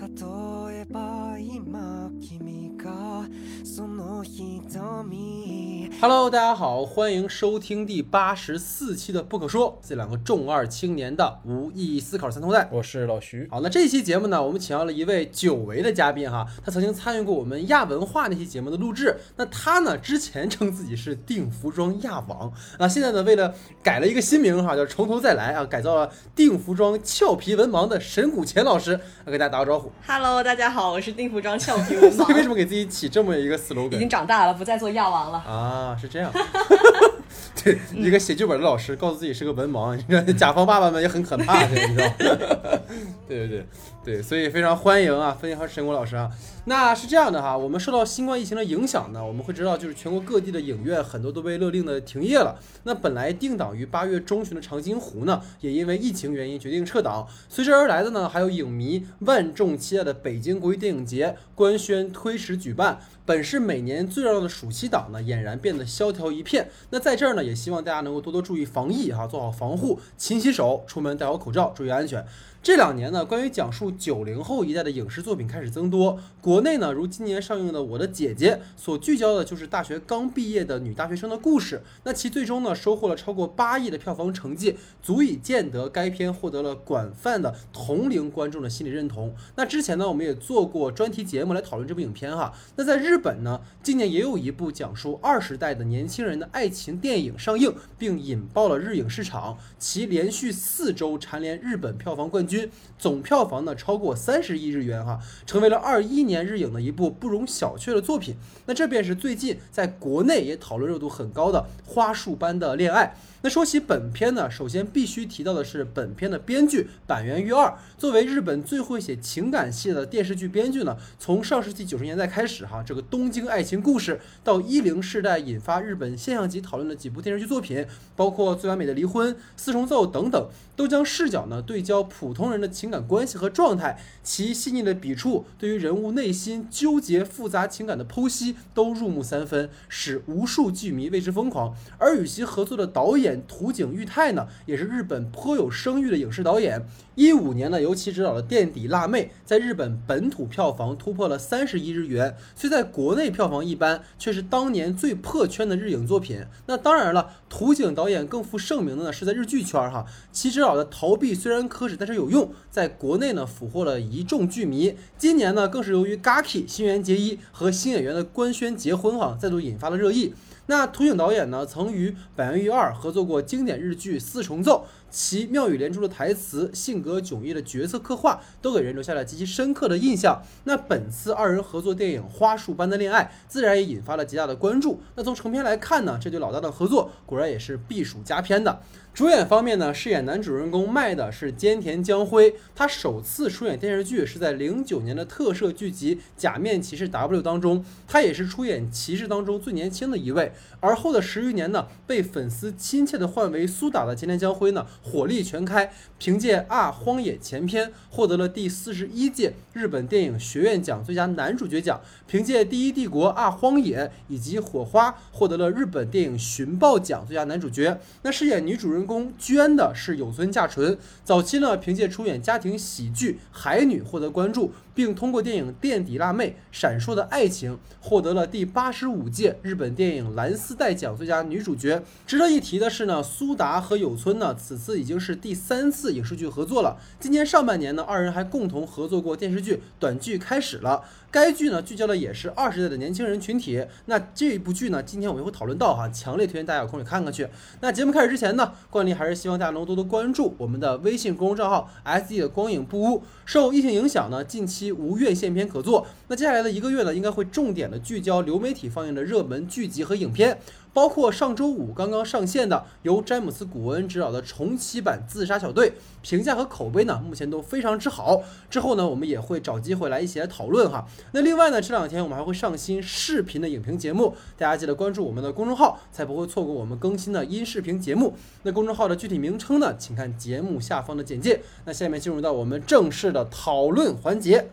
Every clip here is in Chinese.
例えば今君がその瞳 Hello，大家好，欢迎收听第八十四期的《不可说》，这两个重二青年的无意义思考三头带。我是老徐，好，那这期节目呢，我们请到了一位久违的嘉宾哈，他曾经参与过我们亚文化那期节目的录制。那他呢，之前称自己是定服装亚王，啊，现在呢，为了改了一个新名哈，叫从头再来啊，改造了定服装俏皮文盲的沈谷乾老师，来给大家打个招呼。 Hello，大家好，我是定服装俏皮文 所以为什，么给自己起这么一个已 slogan 经长大了，不再做亚王了。啊？是这样。对，一个写剧本的老师告诉自己是个文盲，你知道，甲方爸爸们也很可怕，这你知道吗？对对对对，所以非常欢迎啊，非常沈国老师啊。那是这样的哈，我们受到新冠疫情的影响呢，我们会知道，就是全国各地的影院很多都被勒令的停业了。那本来定档于八月中旬的长津湖呢，也因为疫情原因决定撤档。随之而来的呢，还有影迷万众期待的北京国际电影节官宣推迟举办。本是每年最热闹的暑期档呢，俨然变得萧条一片。那在这儿呢，也希望大家能够多多注意防疫哈，做好防护，勤洗手，出门戴好口罩，注意安全。这两年呢，关于讲述九零后一代的影视作品开始增多。国内呢，如今年上映的《我的姐姐》，所聚焦的就是大学刚毕业的女大学生的故事。那其最终呢，收获了超过八亿的票房成绩，足以见得该片获得了广泛的同龄观众的心理认同。那之前呢，我们也做过专题节目来讨论这部影片哈。那在日本呢，今年也有一部讲述二十代的年轻人的爱情电影上映，并引爆了日影市场，其连续四周蝉联日本票房冠军。均总票房呢超过三十亿日元哈，成为了二一年日影的一部不容小觑的作品。那这便是最近在国内也讨论热度很高的《花束般的恋爱》。那说起本片呢，首先必须提到的是本片的编剧板垣裕二。作为日本最会写情感戏的电视剧编剧呢，从上世纪九十年代开始哈，这个东京爱情故事到一零世代引发日本现象级讨论的几部电视剧作品，包括《最完美的离婚》《四重奏》等等，都将视角呢对焦普通人的情感关系和状态，其细腻的笔触对于人物内心纠结复杂情感的剖析都入木三分，使无数剧迷为之疯狂。而与其合作的导演土井裕太呢，也是日本颇有声誉的影视导演。一五年呢，由其执导的《垫底辣妹》在日本本土票房突破了三十亿日元，虽在国内票房一般，却是当年最破圈的日影作品。那当然了，土井导演更负盛名的呢是在日剧圈哈，其执导的《逃避虽然可耻但是有用》在国内呢俘获了一众剧迷。今年呢，更是由于 Gaki 新垣结衣和新演员的官宣结婚哈，再度引发了热议。那土井导演呢，曾与板垣裕二合作过经典日剧《四重奏》，其妙语连珠的台词、性格迥异的角色刻画，都给人留下了极其深刻的印象。那本次二人合作电影《花束般的恋爱》，自然也引发了极大的关注。那从成片来看呢，这对老大的合作果然也是必属佳片的。主演方面呢，饰演男主人公麦的是菅田将晖，他首次出演电视剧是在零九年的特摄剧集《假面骑士 W》当中，他也是出演骑士当中最年轻的一位。而后的十余年呢，被粉丝亲切的唤为苏打的菅田将晖呢，火力全开，凭借《啊荒野》前篇获得了第四十一届日本电影学院奖最佳男主角奖，凭借《第一帝国啊荒野》以及《火花》获得了日本电影寻报奖最佳男主角。那饰演女主人公娟的是有村架纯，早期呢凭借出演家庭喜剧《海女》获得关注，并通过电影《垫底辣妹》《闪烁的爱情》获得了第八十五届日本电影蓝丝带奖最佳女主角。值得一提的是呢，苏达和有村呢此次已经是第三次影视剧合作了。今年上半年呢，二人还共同合作过电视剧短剧开始了。该剧呢聚焦的也是二十代的年轻人群体。那这部剧呢，今天我们会讨论到哈，强烈推荐大家有空去看看去。那节目开始之前呢，惯例还是希望大家能多多关注我们的微信公众账号 “S D 的光影不污”。受疫情影响呢，近期无院线片可做。那接下来的一个月呢，应该会重点的聚焦流媒体放映的热门剧集和影片。包括上周五刚刚上线的由詹姆斯·古恩执导的重启版《自杀小队》，评价和口碑呢目前都非常之好。之后呢，我们也会找机会来一起来讨论哈。那另外呢，这两天我们还会上新视频的影评节目，大家记得关注我们的公众号，才不会错过我们更新的音视频节目。那公众号的具体名称呢，请看节目下方的简介。那下面进入到我们正式的讨论环节。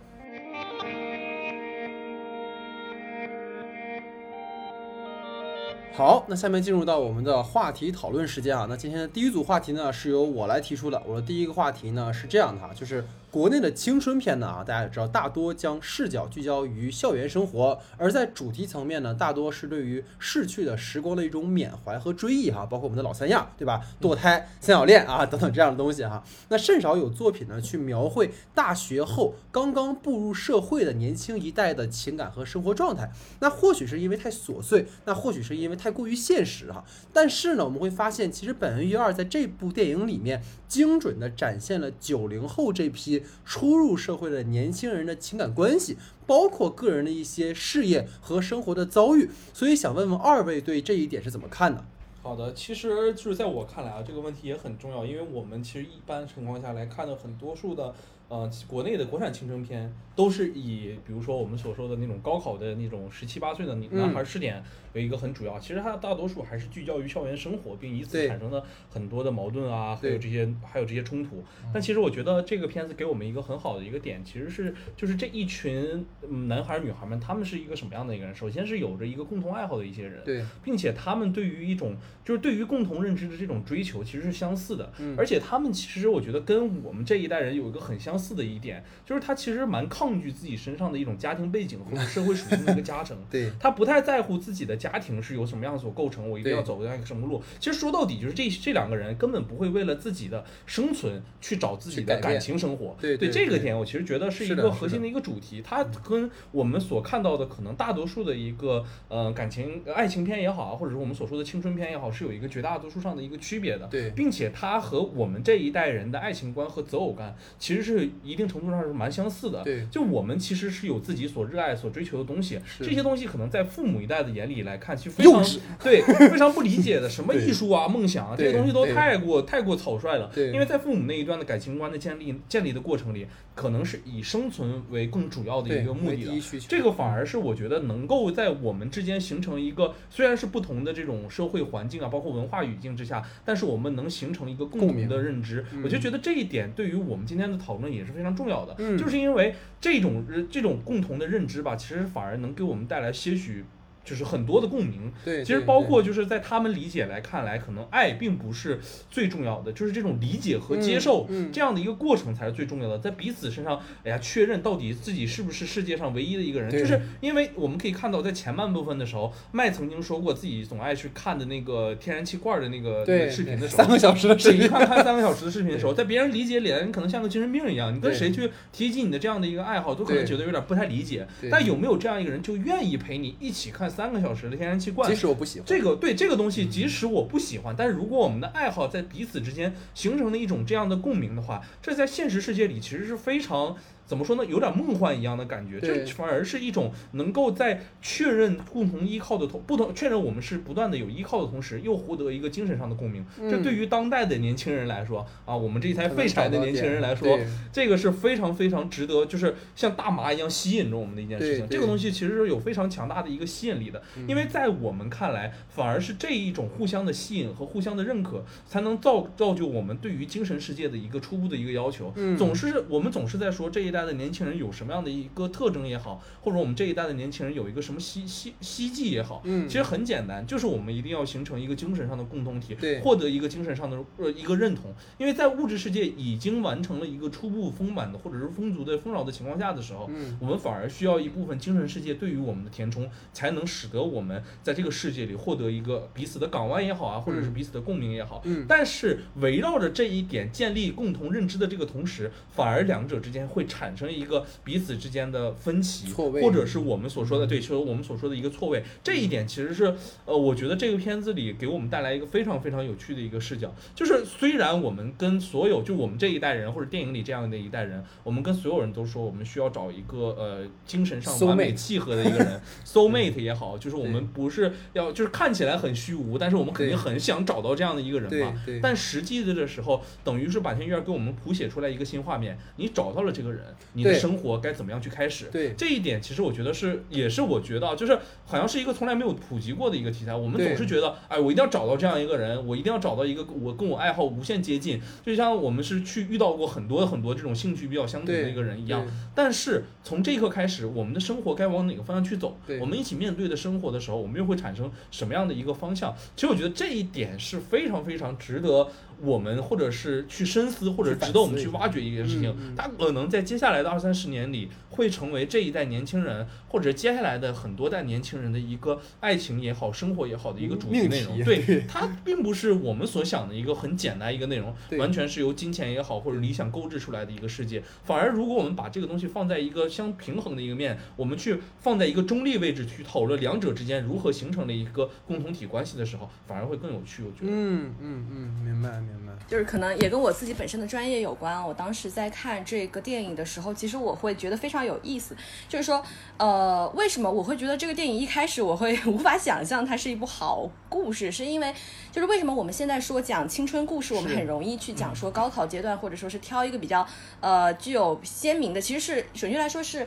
好，那下面进入到我们的话题讨论时间啊。那今天的第一组话题呢，是由我来提出的。我的第一个话题呢是这样的哈，就是国内的青春片呢啊，大家也知道，大多将视角聚焦于校园生活，而在主题层面呢，大多是对于逝去的时光的一种缅怀和追忆哈，包括我们的老三样，对吧？堕胎、三角恋啊等等这样的东西哈。那甚少有作品呢去描绘大学后刚刚步入社会的年轻一代的情感和生活状态。那或许是因为太琐碎，那或许是因为太过于现实哈。但是呢，我们会发现，其实本恩一二在这部电影里面精准的展现了九零后这批初入社会的年轻人的情感关系，包括个人的一些事业和生活的遭遇。所以想问问二位对这一点是怎么看的？好的，其实就是在我看来啊，这个问题也很重要，因为我们其实一般情况下来看的很多数的。呃，国内的国产青春片都是以，比如说我们所说的那种高考的那种十七八岁的男孩试点为一个很主要。其实它大多数还是聚焦于校园生活，并以此产生了很多的矛盾啊，还有这些还有这些冲突。但其实我觉得这个片子给我们一个很好的一个点，其实是就是这一群男孩女孩们，他们是一个什么样的一个人？首先是有着一个共同爱好的一些人，对，并且他们对于一种就是对于共同认知的这种追求其实是相似的，而且他们其实我觉得跟我们这一代人有一个很相似的一点。就是他其实蛮抗拒自己身上的一种家庭背景和 社会属性的一个加成，对他不太在乎自己的家庭是由什么样所构成，我一定要走这样一个什么路。其实说到底，就是这这两个人根本不会为了自己的生存去找自己的感情生活。对对，这个点我其实觉得是一个核心的一个主题。它跟我们所看到的可能大多数的一个呃感情爱情片也好啊，或者是我们所说的青春片也好，是有一个绝大多数上的一个区别的。对，并且它和我们这一代人的爱情观和择偶观其实是一定程度上是蛮相似的。对，就我们其实是有自己所热爱、所追求的东西，这些东西可能在父母一代的眼里来看，其实非常 对，非常不理解的，什么艺术啊、梦想啊，这些东西都太过太过草率了。对，因为在父母那一段的感情观的建立建立的过程里，可能是以生存为更主要的一个目的的。这个反而是我觉得能够在我们之间形成一个，虽然是不同的这种社会环境啊，包括文化语境之下，但是我们能形成一个共同的认知。我就觉得这一点对于我们今天的讨论也是非常重要的，就是因为。这种这种共同的认知吧，其实反而能给我们带来些许。就是很多的共鸣，对，其实包括就是在他们理解来看来，可能爱并不是最重要的，就是这种理解和接受这样的一个过程才是最重要的，在彼此身上，哎呀，确认到底自己是不是世界上唯一的一个人，就是因为我们可以看到，在前半部分的时候，麦曾经说过自己总爱去看的那个天然气罐的那个视频的时候，三个小时的视频，看看三个小时的视频的时候，在别人理解里，你可能像个精神病一样，你跟谁去提及你的这样的一个爱好，都可能觉得有点不太理解，但有没有这样一个人，就愿意陪你一起看三个小时的天然气罐，即使我不喜欢这个，对这个东西，即使我不喜欢，但是如果我们的爱好在彼此之间形成了一种这样的共鸣的话，这在现实世界里其实是非常。怎么说呢？有点梦幻一样的感觉，这反而是一种能够在确认共同依靠的同不同确认我们是不断的有依靠的同时，又获得一个精神上的共鸣。这对于当代的年轻人来说啊，我们这一代废柴的年轻人来说，这个是非常非常值得，就是像大麻一样吸引着我们的一件事情。这个东西其实是有非常强大的一个吸引力的，因为在我们看来，反而是这一种互相的吸引和互相的认可，才能造造就我们对于精神世界的一个初步的一个要求。总是我们总是在说这一代。代的年轻人有什么样的一个特征也好，或者我们这一代的年轻人有一个什么希希希冀也好，嗯，其实很简单，就是我们一定要形成一个精神上的共同体，对，获得一个精神上的呃一个认同。因为在物质世界已经完成了一个初步丰满的或者是丰足的丰饶的情况下的时候，嗯，我们反而需要一部分精神世界对于我们的填充，才能使得我们在这个世界里获得一个彼此的港湾也好啊，或者是彼此的共鸣也好，嗯，但是围绕着这一点建立共同认知的这个同时，反而两者之间会产生一个。彼此之间的分歧，或者是我们所说的对，就是我们所说的一个错位，这一点其实是，呃，我觉得这个片子里给我们带来一个非常非常有趣的一个视角，就是虽然我们跟所有就我们这一代人或者电影里这样的一代人，我们跟所有人都说我们需要找一个呃精神上完美契合的一个人，soul mate 也好，就是我们不是要就是看起来很虚无，但是我们肯定很想找到这样的一个人嘛。但实际的时候，等于是坂田裕二给我们谱写出来一个新画面，你找到了这个人，你的生活。该怎么样去开始？对这一点，其实我觉得是，也是我觉得，就是好像是一个从来没有普及过的一个题材。我们总是觉得，哎，我一定要找到这样一个人，我一定要找到一个我跟我爱好无限接近，就像我们是去遇到过很多很多这种兴趣比较相同的一个人一样。但是从这一刻开始，我们的生活该往哪个方向去走？我们一起面对的生活的时候，我们又会产生什么样的一个方向？其实我觉得这一点是非常非常值得。我们或者是去深思，或者值得我们去挖掘一件事情。它可能在接下来的二三十年里，会成为这一代年轻人或者接下来的很多代年轻人的一个爱情也好、生活也好的一个主题内容。对，它并不是我们所想的一个很简单一个内容，完全是由金钱也好或者理想构筑出来的一个世界。反而如果我们把这个东西放在一个相平衡的一个面，我们去放在一个中立位置去讨论两者之间如何形成的一个共同体关系的时候，反而会更有趣。我觉得。嗯嗯嗯，明白明白。就是可能也跟我自己本身的专业有关。我当时在看这个电影的时候，其实我会觉得非常有意思。就是说，呃，为什么我会觉得这个电影一开始我会 无法想象它是一部好故事？是因为就是为什么我们现在说讲青春故事，我们很容易去讲说高考阶段，或者说是挑一个比较呃具有鲜明的，其实是准确来说是。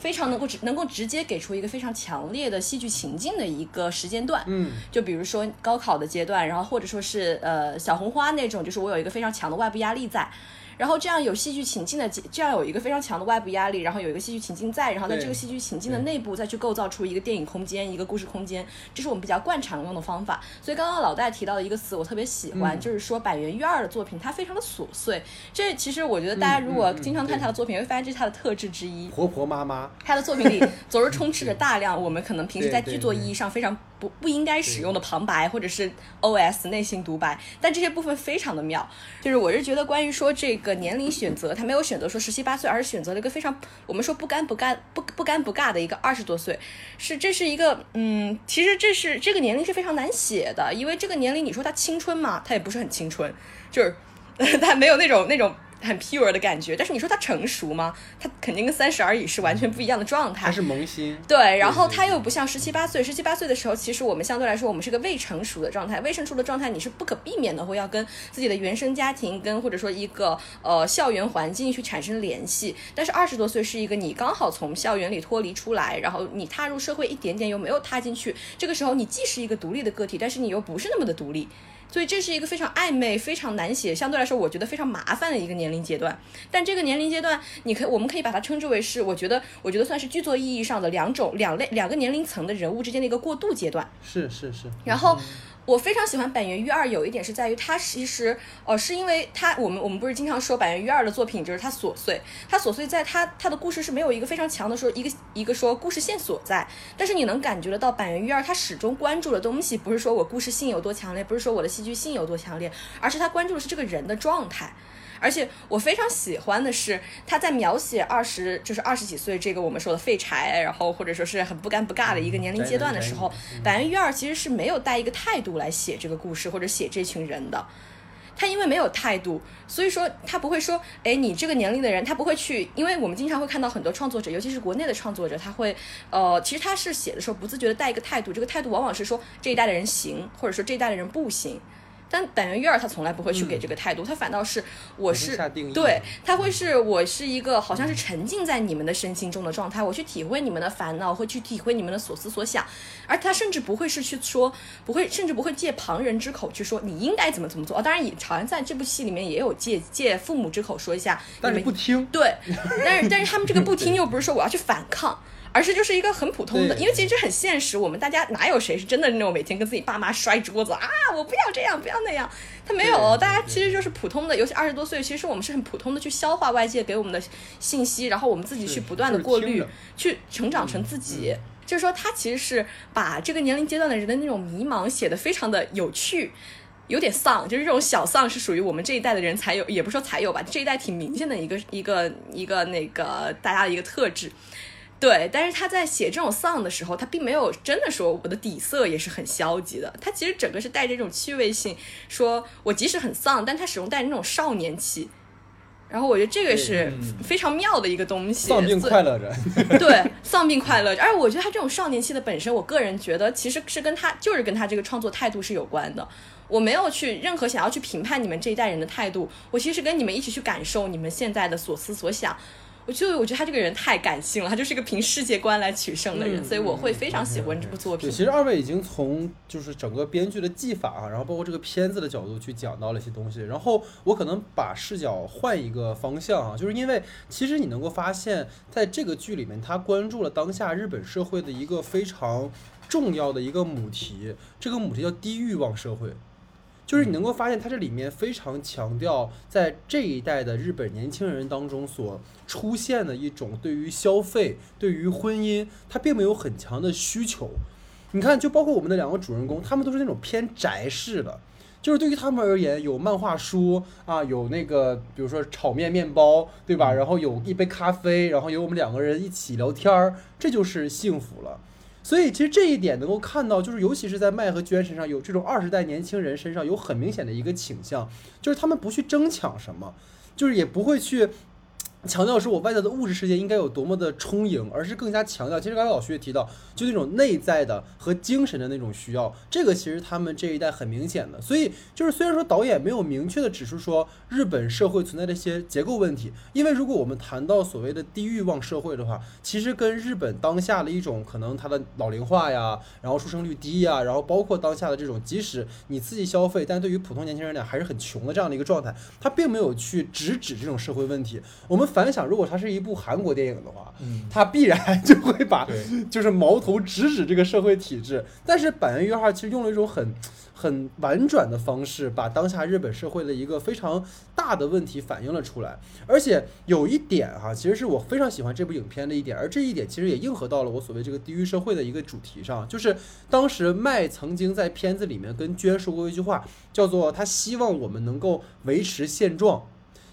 非常能够直能够直接给出一个非常强烈的戏剧情境的一个时间段，嗯，就比如说高考的阶段，然后或者说是呃小红花那种，就是我有一个非常强的外部压力在，然后这样有戏剧情境的，这样有一个非常强的外部压力，然后有一个戏剧情境在，然后在这个戏剧情境的内部再去构造出一个电影空间，一个故事空间，这是我们比较惯常用的方法。所以刚刚老戴提到的一个词，我特别喜欢，嗯就是说板垣裕二的作品，它非常的琐碎。这其实我觉得大家如果经常看他的作品，会发现这是他的特质之一。婆婆妈妈，他的作品里总是充斥着大量我们可能平时在剧作意义上非常不不应该使用的旁白或者是 OS 内心独白，但这些部分非常的妙。就是我是觉得关于说这个年龄选择，他没有选择说十七八岁，而是选择了一个非常我们说不尴不尬不不尴不尬的一个二十多岁，是这是一个嗯，其实这是这个年龄是非常难写的，因为这个年龄你说他青春嘛，他也不是很青春，就是 他没有那种那种。很 pure 的感觉，但是你说他成熟吗？他肯定跟三十而已是完全不一样的状态。他是萌新，对，然后他又不像十七八岁，十七八岁的时候，其实我们相对来说，我们是个未成熟的状态。未成熟的状态，你是不可避免的会要跟自己的原生家庭，跟或者说一个呃校园环境去产生联系。但是二十多岁是一个你刚好从校园里脱离出来，然后你踏入社会一点点又没有踏进去，这个时候你既是一个独立的个体，但是你又不是那么的独立。所以这是一个非常暧昧、非常难写，相对来说我觉得非常麻烦的一个年龄阶段。但这个年龄阶段，你可以我们可以把它称之为是，我觉得我觉得算是剧作意义上的两种两类两个年龄层的人物之间的一个过渡阶段。是是是，然后我非常喜欢板垣育二，有一点是在于他其实呃是因为他我们我们不是经常说板垣育二的作品就是他琐碎，他琐碎在他他的故事是没有一个非常强的说一个一个说故事线索在，但是你能感觉得到板垣育二他始终关注的东西不是说我故事性有多强烈，不是说我的戏剧性有多强烈，而是他关注的是这个人的状态。而且我非常喜欢的是，他在描写二十就是二十几岁这个我们说的废柴，然后或者说是很不尴不尬的一个年龄阶段的时候，板垣裕二其实是没有带一个态度来写这个故事或者写这群人的。他因为没有态度，所以说他不会说，哎，你这个年龄的人，他不会去，因为我们经常会看到很多创作者，尤其是国内的创作者，他会，呃，其实他是写的时候不自觉的带一个态度，这个态度往往是说这一代的人行，或者说这一代的人不行。但板垣裕二他从来不会去给这个态度，他反倒是我是对，他会是我是一个好像是沉浸在你们的身心中的状态，我去体会你们的烦恼，会去体会你们的所思所想，而他甚至不会是去说，不会甚至不会借旁人之口去说你应该怎么怎么做。哦，当然也好像在这部戏里面也有借借父母之口说一下，但是你们不听，对，但是但是他们这个不听又不是说我要去反抗。而是就是一个很普通的，因为其实这很现实，我们大家哪有谁是真的那种每天跟自己爸妈摔桌子啊，我不要这样，不要那样，他没有，大家其实就是普通的，尤其二十多岁，其实我们是很普通的去消化外界给我们的信息，然后我们自己去不断的过滤去成长成自己。就是说，他其实是把这个年龄阶段的人的那种迷茫写得非常的有趣。有点丧，就是这种小丧是属于我们这一代的人才有，也不说才有吧，这一代挺明显的一个一个一个那个大家的一个特质。对，但是他在写这种丧的时候，他并没有真的说我的底色也是很消极的，他其实整个是带着这种趣味性，说我即使很丧，但他始终带着那种少年气。然后我觉得这个是非常妙的一个东西，丧病快乐着，对，丧病快乐。而且我觉得他这种少年气的本身，我个人觉得其实是跟他就是跟他这个创作态度是有关的。我没有去任何想要去评判你们这一代人的态度，我其实跟你们一起去感受你们现在的所思所想。我就我觉得他这个人太感性了，他就是一个凭世界观来取胜的人，嗯所以我会非常喜欢这部作品对，。其实二位已经从就是整个编剧的技法啊，然后包括这个片子的角度去讲到了一些东西。然后我可能把视角换一个方向啊，就是因为其实你能够发现，在这个剧里面，他关注了当下日本社会的一个非常重要的一个母题，这个母题叫低欲望社会。就是你能够发现它这里面非常强调在这一代的日本年轻人当中所出现的一种对于消费、对于婚姻，它并没有很强的需求。你看，就包括我们的两个主人公，他们都是那种偏宅式的。就是对于他们而言，有漫画书啊，有那个比如说炒面面包，对吧？然后有一杯咖啡，然后有我们两个人一起聊天儿，这就是幸福了。所以其实这一点能够看到，就是尤其是在麦和娟身上有这种二十代年轻人身上有很明显的一个倾向，就是他们不去争抢什么，就是也不会去。强调说我外在的物质世界应该有多么的充盈，而是更加强调，其实刚才老徐也提到，就那种内在的和精神的那种需要，这个其实他们这一代很明显的。所以就是虽然说导演没有明确的指出说日本社会存在的一些结构问题，因为如果我们谈到所谓的低欲望社会的话，其实跟日本当下的一种可能它的老龄化呀，然后出生率低呀，然后包括当下的这种即使你刺激消费，但对于普通年轻人来讲还是很穷的这样的一个状态，他并没有去直指这种社会问题。我们。反想，如果它是一部韩国电影的话，嗯，它必然就会把就是矛头直指这个社会体制。但是板垣约二其实用了一种很很婉转的方式，把当下日本社会的一个非常大的问题反映了出来。而且有一点哈，其实是我非常喜欢这部影片的一点，而这一点其实也应和到了我所谓这个地狱社会的一个主题上，就是当时麦曾经在片子里面跟娟说过一句话，叫做他希望我们能够维持现状。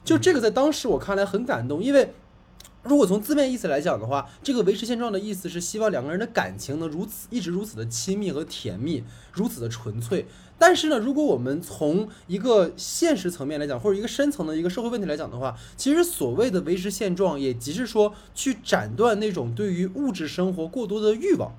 就这个在当时我看来很感动，因为如果从字面意思来讲的话，这个维持现状的意思是希望两个人的感情能如此一直如此的亲密和甜蜜，如此的纯粹。但是呢，如果我们从一个现实层面来讲，或者一个深层的一个社会问题来讲的话，其实所谓的维持现状，也即是说去斩断那种对于物质生活过多的欲望。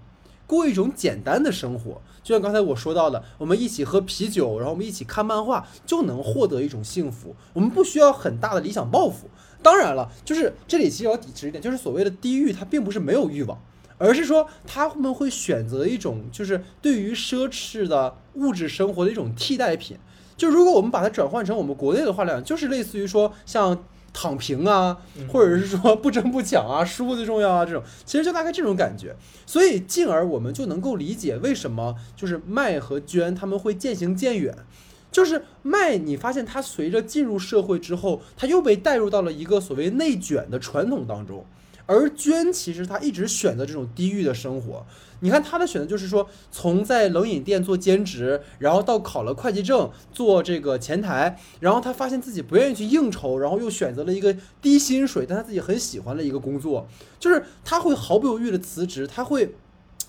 过一种简单的生活，就像刚才我说到的，我们一起喝啤酒，然后我们一起看漫画，就能获得一种幸福。我们不需要很大的理想抱负。当然了，就是这里其实要抵制一点，就是所谓的低欲，它并不是没有欲望，而是说他们会选择一种就是对于奢侈的物质生活的一种替代品。就如果我们把它转换成我们国内的话来讲，就是类似于说像。躺平啊，或者是说不争不抢啊，输最重要啊，这种。其实就大概这种感觉，所以进而我们就能够理解为什么就是麦和娟他们会渐行渐远，就是麦，你发现他随着进入社会之后，他又被带入到了一个所谓内卷的传统当中，而娟其实他一直选择这种低欲的生活。你看他的选择就是说，从在冷饮店做兼职，然后到考了会计证做这个前台，然后他发现自己不愿意去应酬，然后又选择了一个低薪水但他自己很喜欢的一个工作，就是他会毫不犹豫的辞职，他会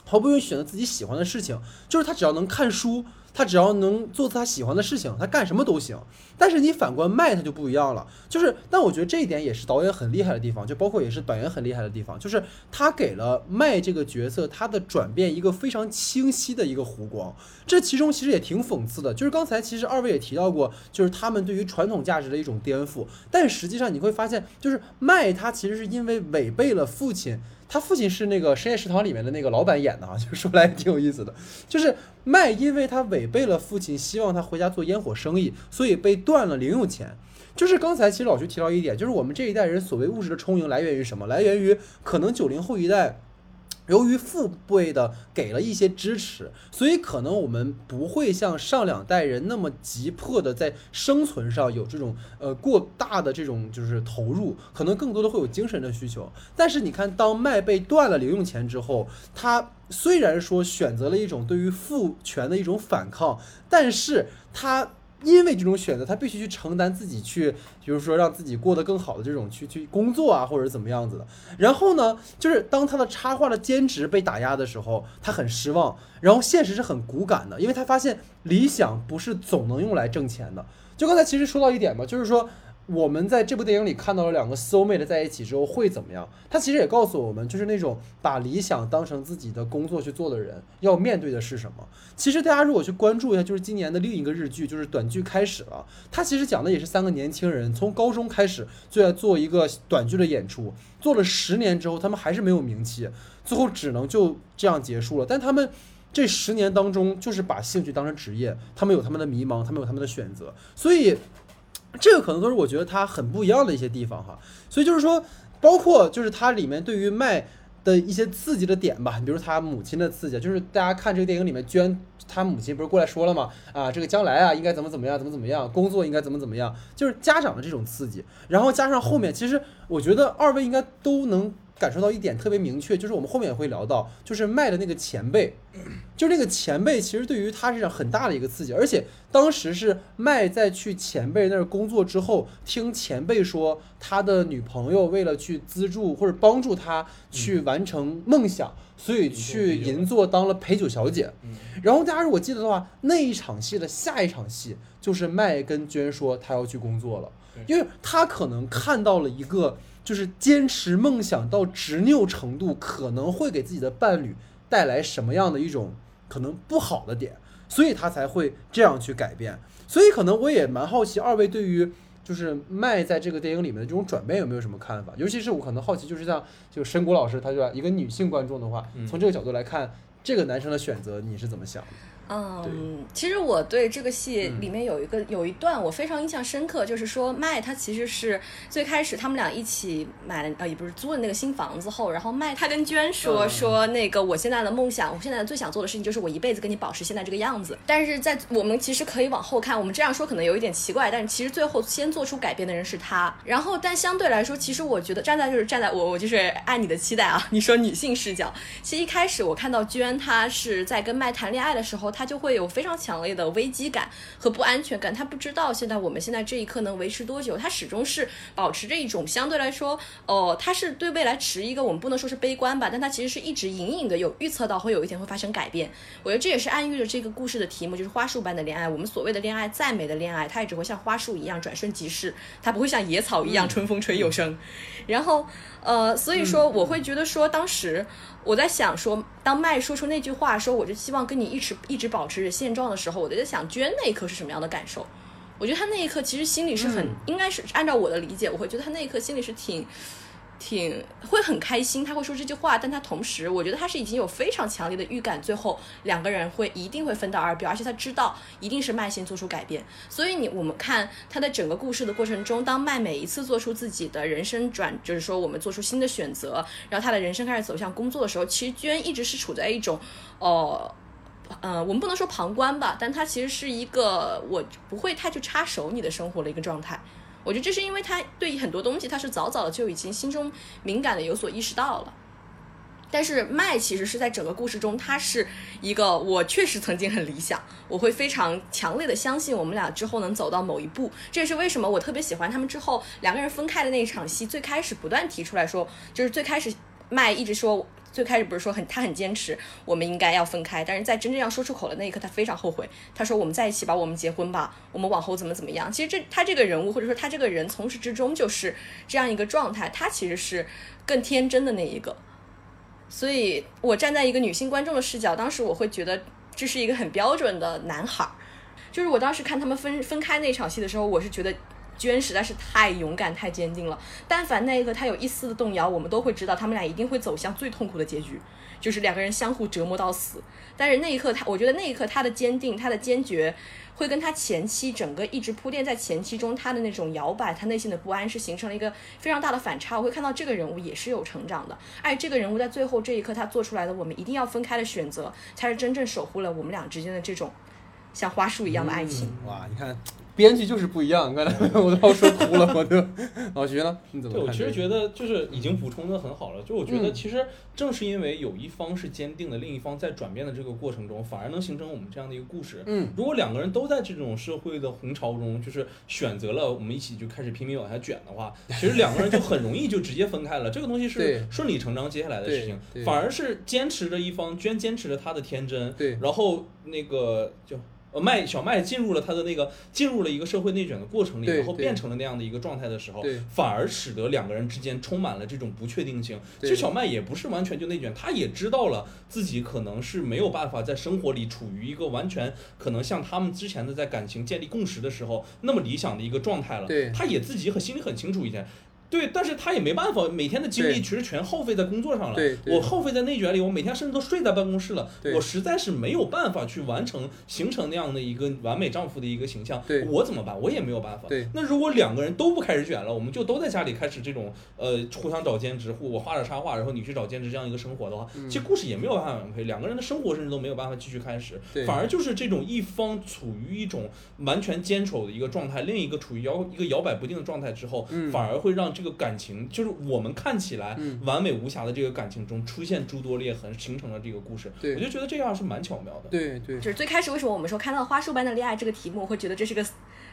毫不犹豫选择自己喜欢的事情，就是他只要能看书。他只要能做他喜欢的事情，他干什么都行。但是你反观麦，他就不一样了。就是，但我觉得这一点也是导演很厉害的地方，就包括也是导演很厉害的地方，就是他给了麦这个角色他的转变一个非常清晰的一个弧光。这其中其实也挺讽刺的，就是刚才其实二位也提到过，就是他们对于传统价值的一种颠覆。但实际上你会发现，就是麦他其实是因为违背了父亲。他父亲是那个深夜食堂里面的那个老板演的啊，就说来也挺有意思的。就是麦，因为他违背了父亲希望他回家做烟火生意，所以被断了零用钱。就是刚才其实老徐提到一点，就是我们这一代人所谓物质的充盈来源于什么？来源于可能九零后一代。由于父辈的给了一些支持，所以可能我们不会像上两代人那么急迫的在生存上有这种呃过大的这种就是投入，可能更多的会有精神的需求。但是你看，当麦被断了零用钱之后，他虽然说选择了一种对于父权的一种反抗，但是他。因为这种选择，他必须去承担自己去，比如说让自己过得更好的这种去去工作啊，或者怎么样子的。然后呢，就是当他的插画的兼职被打压的时候，他很失望。然后现实是很骨感的，因为他发现理想不是总能用来挣钱的。就刚才其实说到一点嘛，就是说。我们在这部电影里看到了两个 soul mate 在一起之后会怎么样？他其实也告诉我们，就是那种把理想当成自己的工作去做的人，要面对的是什么？其实大家如果去关注一下，就是今年的另一个日剧，就是短剧开始了。它其实讲的也是三个年轻人从高中开始就在做一个短剧的演出，做了十年之后，他们还是没有名气，最后只能就这样结束了。但他们这十年当中，就是把兴趣当成职业，他们有他们的迷茫，他们有他们的选择，所以。这个可能都是我觉得它很不一样的一些地方哈，所以就是说，包括就是它里面对于麦的一些刺激的点吧，比如他母亲的刺激，就是大家看这个电影里面，娟他母亲不是过来说了吗？啊，这个将来啊应该怎么怎么样，怎么怎么样，工作应该怎么怎么样，就是家长的这种刺激，然后加上后面，其实我觉得二位应该都能感受到一点特别明确，就是我们后面也会聊到，就是麦的那个前辈，就是那个前辈，其实对于他是很大的一个刺激，而且当时是麦在去前辈那儿工作之后，听前辈说他的女朋友为了去资助或者帮助他去完成梦想，所以去银座当了陪酒小姐。嗯。然后大家如果记得的话，那一场戏的下一场戏就是麦跟娟说他要去工作了，因为他可能看到了一个就是坚持梦想到执拗程度可能会给自己的伴侣带来什么样的一种可能不好的点，所以他才会这样去改变。所以可能我也蛮好奇二位对于。就是麦在这个电影里面的这种转变有没有什么看法？尤其是我可能好奇，就是像就申谷老师，他就一个女性观众的话，嗯从这个角度来看，这个男生的选择你是怎么想的？嗯，其实我对这个戏嗯里面有一个、有一段我非常印象深刻，就是说麦他其实是最开始他们俩一起买了呃也不是租了那个新房子后，然后麦他跟娟说、嗯说那个我现在的梦想，我现在最想做的事情就是我一辈子跟你保持现在这个样子。但是在我们其实可以往后看，我们这样说可能有一点奇怪，但是其实最后先做出改变的人是他。然后但相对来说，其实我觉得站在就是站在我我就是按你的期待啊，你说女性视角，其实一开始我看到娟她是在跟麦谈恋爱的时候，她就会有非常强烈的危机感和不安全感。他不知道现在我们现在这一刻能维持多久，他始终是保持着一种相对来说，哦、他是对未来持一个我们不能说是悲观吧，但他其实是一直隐隐的有预测到会有一天会发生改变。我觉得这也是暗喻着这个故事的题目，就是花束般的恋爱。我们所谓的恋爱，再美的恋爱，它也只会像花束一样转瞬即逝，它不会像野草一样春风吹又生。然后，呃，所以说我会觉得说，当时我在想说，当麦说出那句话说，我就希望跟你一直一直保持着现状的时候，我就在想娟那一刻是什么样的感受。我觉得他那一刻其实心里是很，应该是按照我的理解，我会觉得他那一刻心里是挺。挺会很开心，他会说这句话，但他同时，我觉得他是已经有非常强烈的预感，最后两个人会一定会分道而别，而且他知道一定是麦先做出改变。所以你我们看他在整个故事的过程中，当麦每一次做出自己的人生转，就是说我们做出新的选择，然后他的人生开始走向工作的时候，其实娟一直是处在一种，呃。呃，我们不能说旁观吧，但他其实是一个我不会太去插手你的生活的一个状态。我觉得这是因为他对很多东西他是早早的就已经心中敏感的有所意识到了。但是麦其实是在整个故事中，他是一个我确实曾经很理想，我会非常强烈的相信我们俩之后能走到某一步。这也是为什么我特别喜欢他们之后两个人分开的那一场戏，最开始不断提出来说，就是最开始麦一直说。最开始不是说很他很坚持我们应该要分开，但是在真正要说出口的那一刻，他非常后悔。他说：“我们在一起吧，我们结婚吧，我们往后怎么怎么样。”其实这他这个人物或者说他这个人从始至终就是这样一个状态，他其实是更天真的那一个。所以我站在一个女性观众的视角，当时我会觉得这是一个很标准的男孩儿。就是我当时看他们分分开那场戏的时候，我是觉得娟实在是太勇敢、太坚定了。但凡那一刻他有一丝的动摇，我们都会知道他们俩一定会走向最痛苦的结局，就是两个人相互折磨到死。但是那一刻他，我觉得那一刻他的坚定、他的坚决，会跟他前期整个一直铺垫在前期中他的那种摇摆，他内心的不安是形成了一个非常大的反差。我会看到这个人物也是有成长的，而这个人物在最后这一刻他做出来的我们一定要分开的选择，才是真正守护了我们俩之间的这种像花束一样的爱情。哇，你看编剧就是不一样，刚才我都要说哭了，我就 老徐呢？你怎么对，我其实觉得就是已经补充的很好了。就我觉得嗯其实正是因为有一方是坚定的，另一方在转变的这个过程中，反而能形成我们这样的一个故事。嗯，如果两个人都在这种社会的洪潮中，就是选择了我们一起就开始拼命往下卷的话，其实两个人就很容易就直接分开了。这个东西是顺理成章接下来的事情反而是坚持着一方坚坚持着他的天真，对然后那个就。呃，麦小麦进入了他的那个进入了一个社会内卷的过程里，然后变成了那样的一个状态的时候，反而使得两个人之间充满了这种不确定性。其实小麦也不是完全就内卷，他也知道了自己可能是没有办法在生活里处于一个完全可能像他们之前的在感情建立共识的时候那么理想的一个状态了。对他也自己很心里很清楚一点。对，但是他也没办法，每天的精力其实全耗费在工作上了。对对我耗费在内卷里，我每天甚至都睡在办公室了，对我实在是没有办法去完成形成那样的一个完美丈夫的一个形象。对我怎么办？我也没有办法。对那如果两个人都不开始卷了，我们就都在家里开始这种呃互相找兼职，互我画着插画，然后你去找兼职这样一个生活的话，嗯其实故事也没有办法完配，两个人的生活甚至都没有办法继续开始，对反而就是这种一方处于一种完全坚守的一个状态，另一个处于摇一个摇摆不定的状态之后，嗯反而会让这个感情，就是我们看起来嗯完美无瑕的这个感情中出现诸多裂痕，形成了这个故事。对我就觉得这样是蛮巧妙的。对对就是最开始为什么我们说看到《花束般的恋爱》这个题目，会觉得这是个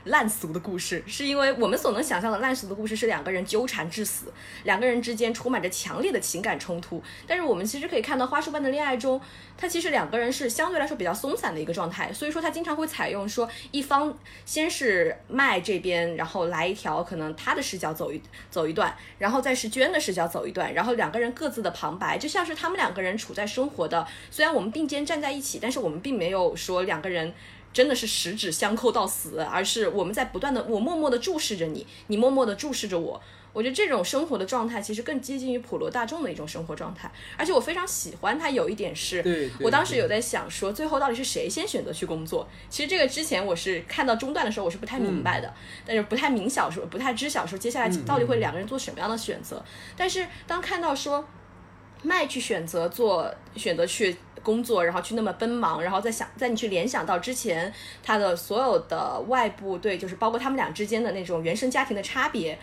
烂俗的故事，是因为我们所能想象的烂俗的故事是两个人纠缠致死，两个人之间充满着强烈的情感冲突。但是我们其实可以看到，《花束般的恋爱》中，他其实两个人是相对来说比较松散的一个状态，所以说他经常会采用说一方先是麦这边，然后来一条可能他的视角走一走一段，然后再是娟的视角走一段，然后两个人各自的旁白，就像是他们两个人处在生活的，虽然我们并肩站在一起，但是我们并没有说两个人。真的是十指相扣到死，而是我们在不断的，我默默的注视着你，你默默的注视着我。我觉得这种生活的状态其实更接近于普罗大众的一种生活状态，而且我非常喜欢它。有一点是，我当时有在想说，最后到底是谁先选择去工作？其实这个之前我是看到中段的时候，我是不太明白的，但是不太明晓说，不太知晓说接下来到底会两个人做什么样的选择。但是当看到说麦去选择做选择去工作，然后去那么奔忙，然后再想在你去联想到之前他的所有的外部对，就是包括他们俩之间的那种原生家庭的差别。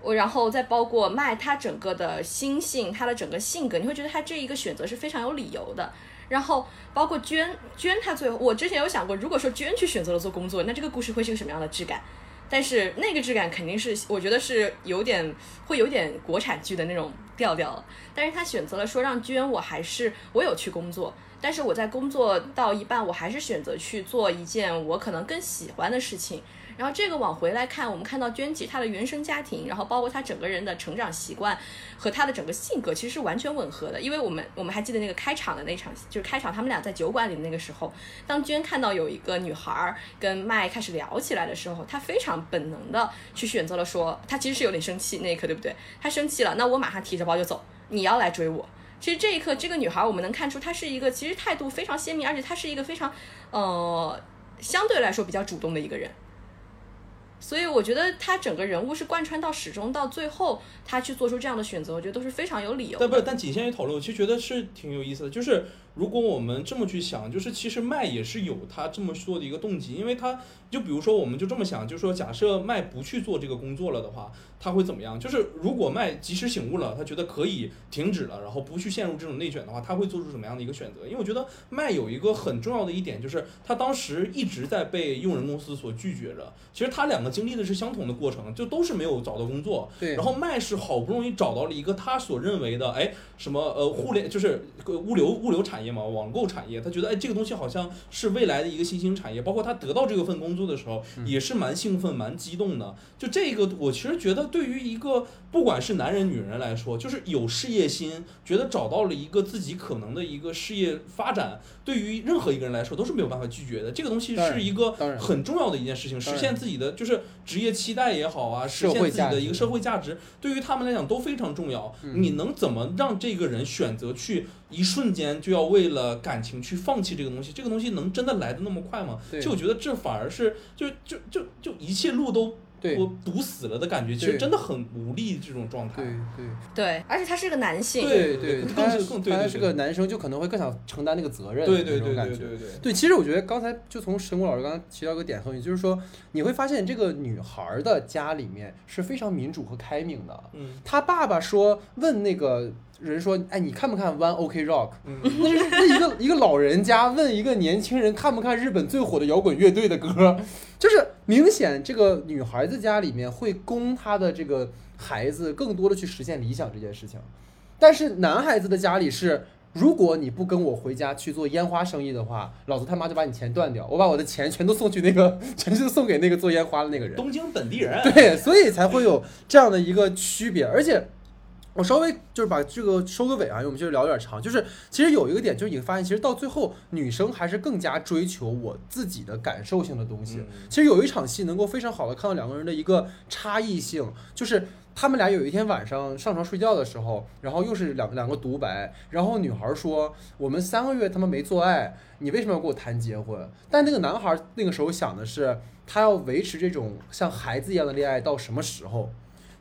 我然后再包括麦他整个的心性，他的整个性格，你会觉得他这一个选择是非常有理由的。然后包括娟娟，她最后我之前有想过，如果说娟去选择了做工作，那这个故事会是个什么样的质感？但是那个质感肯定是，我觉得是有点会有点国产剧的那种掉掉了。但是他选择了说让娟，我还是我有去工作，但是我在工作到一半，我还是选择去做一件我可能更喜欢的事情。然后这个往回来看，我们看到娟姐她的原生家庭，然后包括她整个人的成长习惯和她的整个性格，其实是完全吻合的。因为我们我们还记得那个开场的那场，就是开场他们俩在酒馆里的那个时候，当娟看到有一个女孩跟麦开始聊起来的时候，她非常本能的去选择了说，她其实是有点生气那一刻，对不对？她生气了，那我马上提着包就走，你要来追我。其实这一刻，这个女孩我们能看出她是一个其实态度非常鲜明，而且她是一个非常呃相对来说比较主动的一个人。所以我觉得他整个人物是贯穿到始终，到最后他去做出这样的选择，我觉得都是非常有理由的。但不是，但仅限于讨论，我其实觉得是挺有意思的。就是如果我们这么去想，就是其实麦也是有他这么做的一个动机，因为他就比如说，我们就这么想，就是说，假设麦不去做这个工作了的话，他会怎么样？就是如果麦及时醒悟了，他觉得可以停止了，然后不去陷入这种内卷的话，他会做出什么样的一个选择？因为我觉得麦有一个很重要的一点，就是他当时一直在被用人公司所拒绝着。其实他两个经历的是相同的过程，就都是没有找到工作。对然后麦是好不容易找到了一个他所认为的，哎，什么呃互联 就是物流物流产业嘛，网购产业，他觉得哎这个东西好像是未来的一个新兴产业，包括他得到这个份工作的时候，也是蛮兴奋、蛮激动的。就这个，我其实觉得对于一个不管是男人女人来说，就是有事业心，觉得找到了一个自己可能的一个事业发展，对于任何一个人来说都是没有办法拒绝的。这个东西是一个很重要的一件事情，实现自己的就是职业期待也好啊，实现自己的一个社会价值，对于他们来讲都非常重要。嗯你能怎么让这个人选择去一瞬间就要为了感情去放弃这个东西？这个东西能真的来的那么快吗？就我觉得这反而是就就就就一切路都对我堵死了的感觉，其实真的很无力这种状态。对对对，而且他是个男性，对对，更更他是个男生，就可能会更想承担那个责任，对对对。对对对，对，其实我觉得刚才就从神谷老师刚才提到一个点很有意思，就是说你会发现这个女孩儿的家里面是非常民主和开明的。嗯她爸爸说问那个人说，哎，你看不看 One OK Rock？嗯，那是那一个一个老人家问一个年轻人看不看日本最火的摇滚乐队的歌，就是明显这个女孩子家里面会供她的这个孩子更多的去实现理想这件事情，但是男孩子的家里是。如果你不跟我回家去做烟花生意的话，老子他妈就把你钱断掉，我把我的钱全都送去那个，全都送给那个做烟花的那个人。东京本地人，对，所以才会有这样的一个区别。而且，我稍微就是把这个收个尾啊，因为我们就是聊有点长。就是其实有一个点，就是你会发现，其实到最后，女生还是更加追求我自己的感受性的东西。嗯其实有一场戏能够非常好的看到两个人的一个差异性，就是他们俩有一天晚上上床睡觉的时候，然后又是两两个独白，然后女孩说：“我们三个月他妈没做爱，你为什么要跟我谈结婚？”但那个男孩那个时候想的是，他要维持这种像孩子一样的恋爱到什么时候？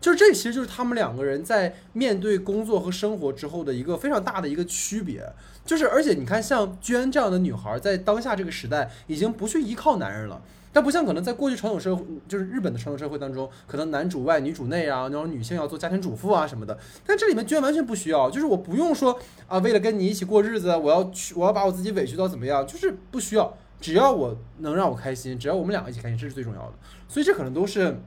就是这其实就是他们两个人在面对工作和生活之后的一个非常大的一个区别。就是而且你看，像娟这样的女孩，在当下这个时代已经不去依靠男人了。但不像可能在过去传统社会，就是日本的传统社会当中，可能男主外女主内啊，然后女性要做家庭主妇啊什么的。但这里面居然完全不需要，就是我不用说啊，为了跟你一起过日子，我要去，我要把我自己委屈到怎么样，就是不需要，只要我能让我开心，只要我们两个一起开心，这是最重要的。所以这可能都是。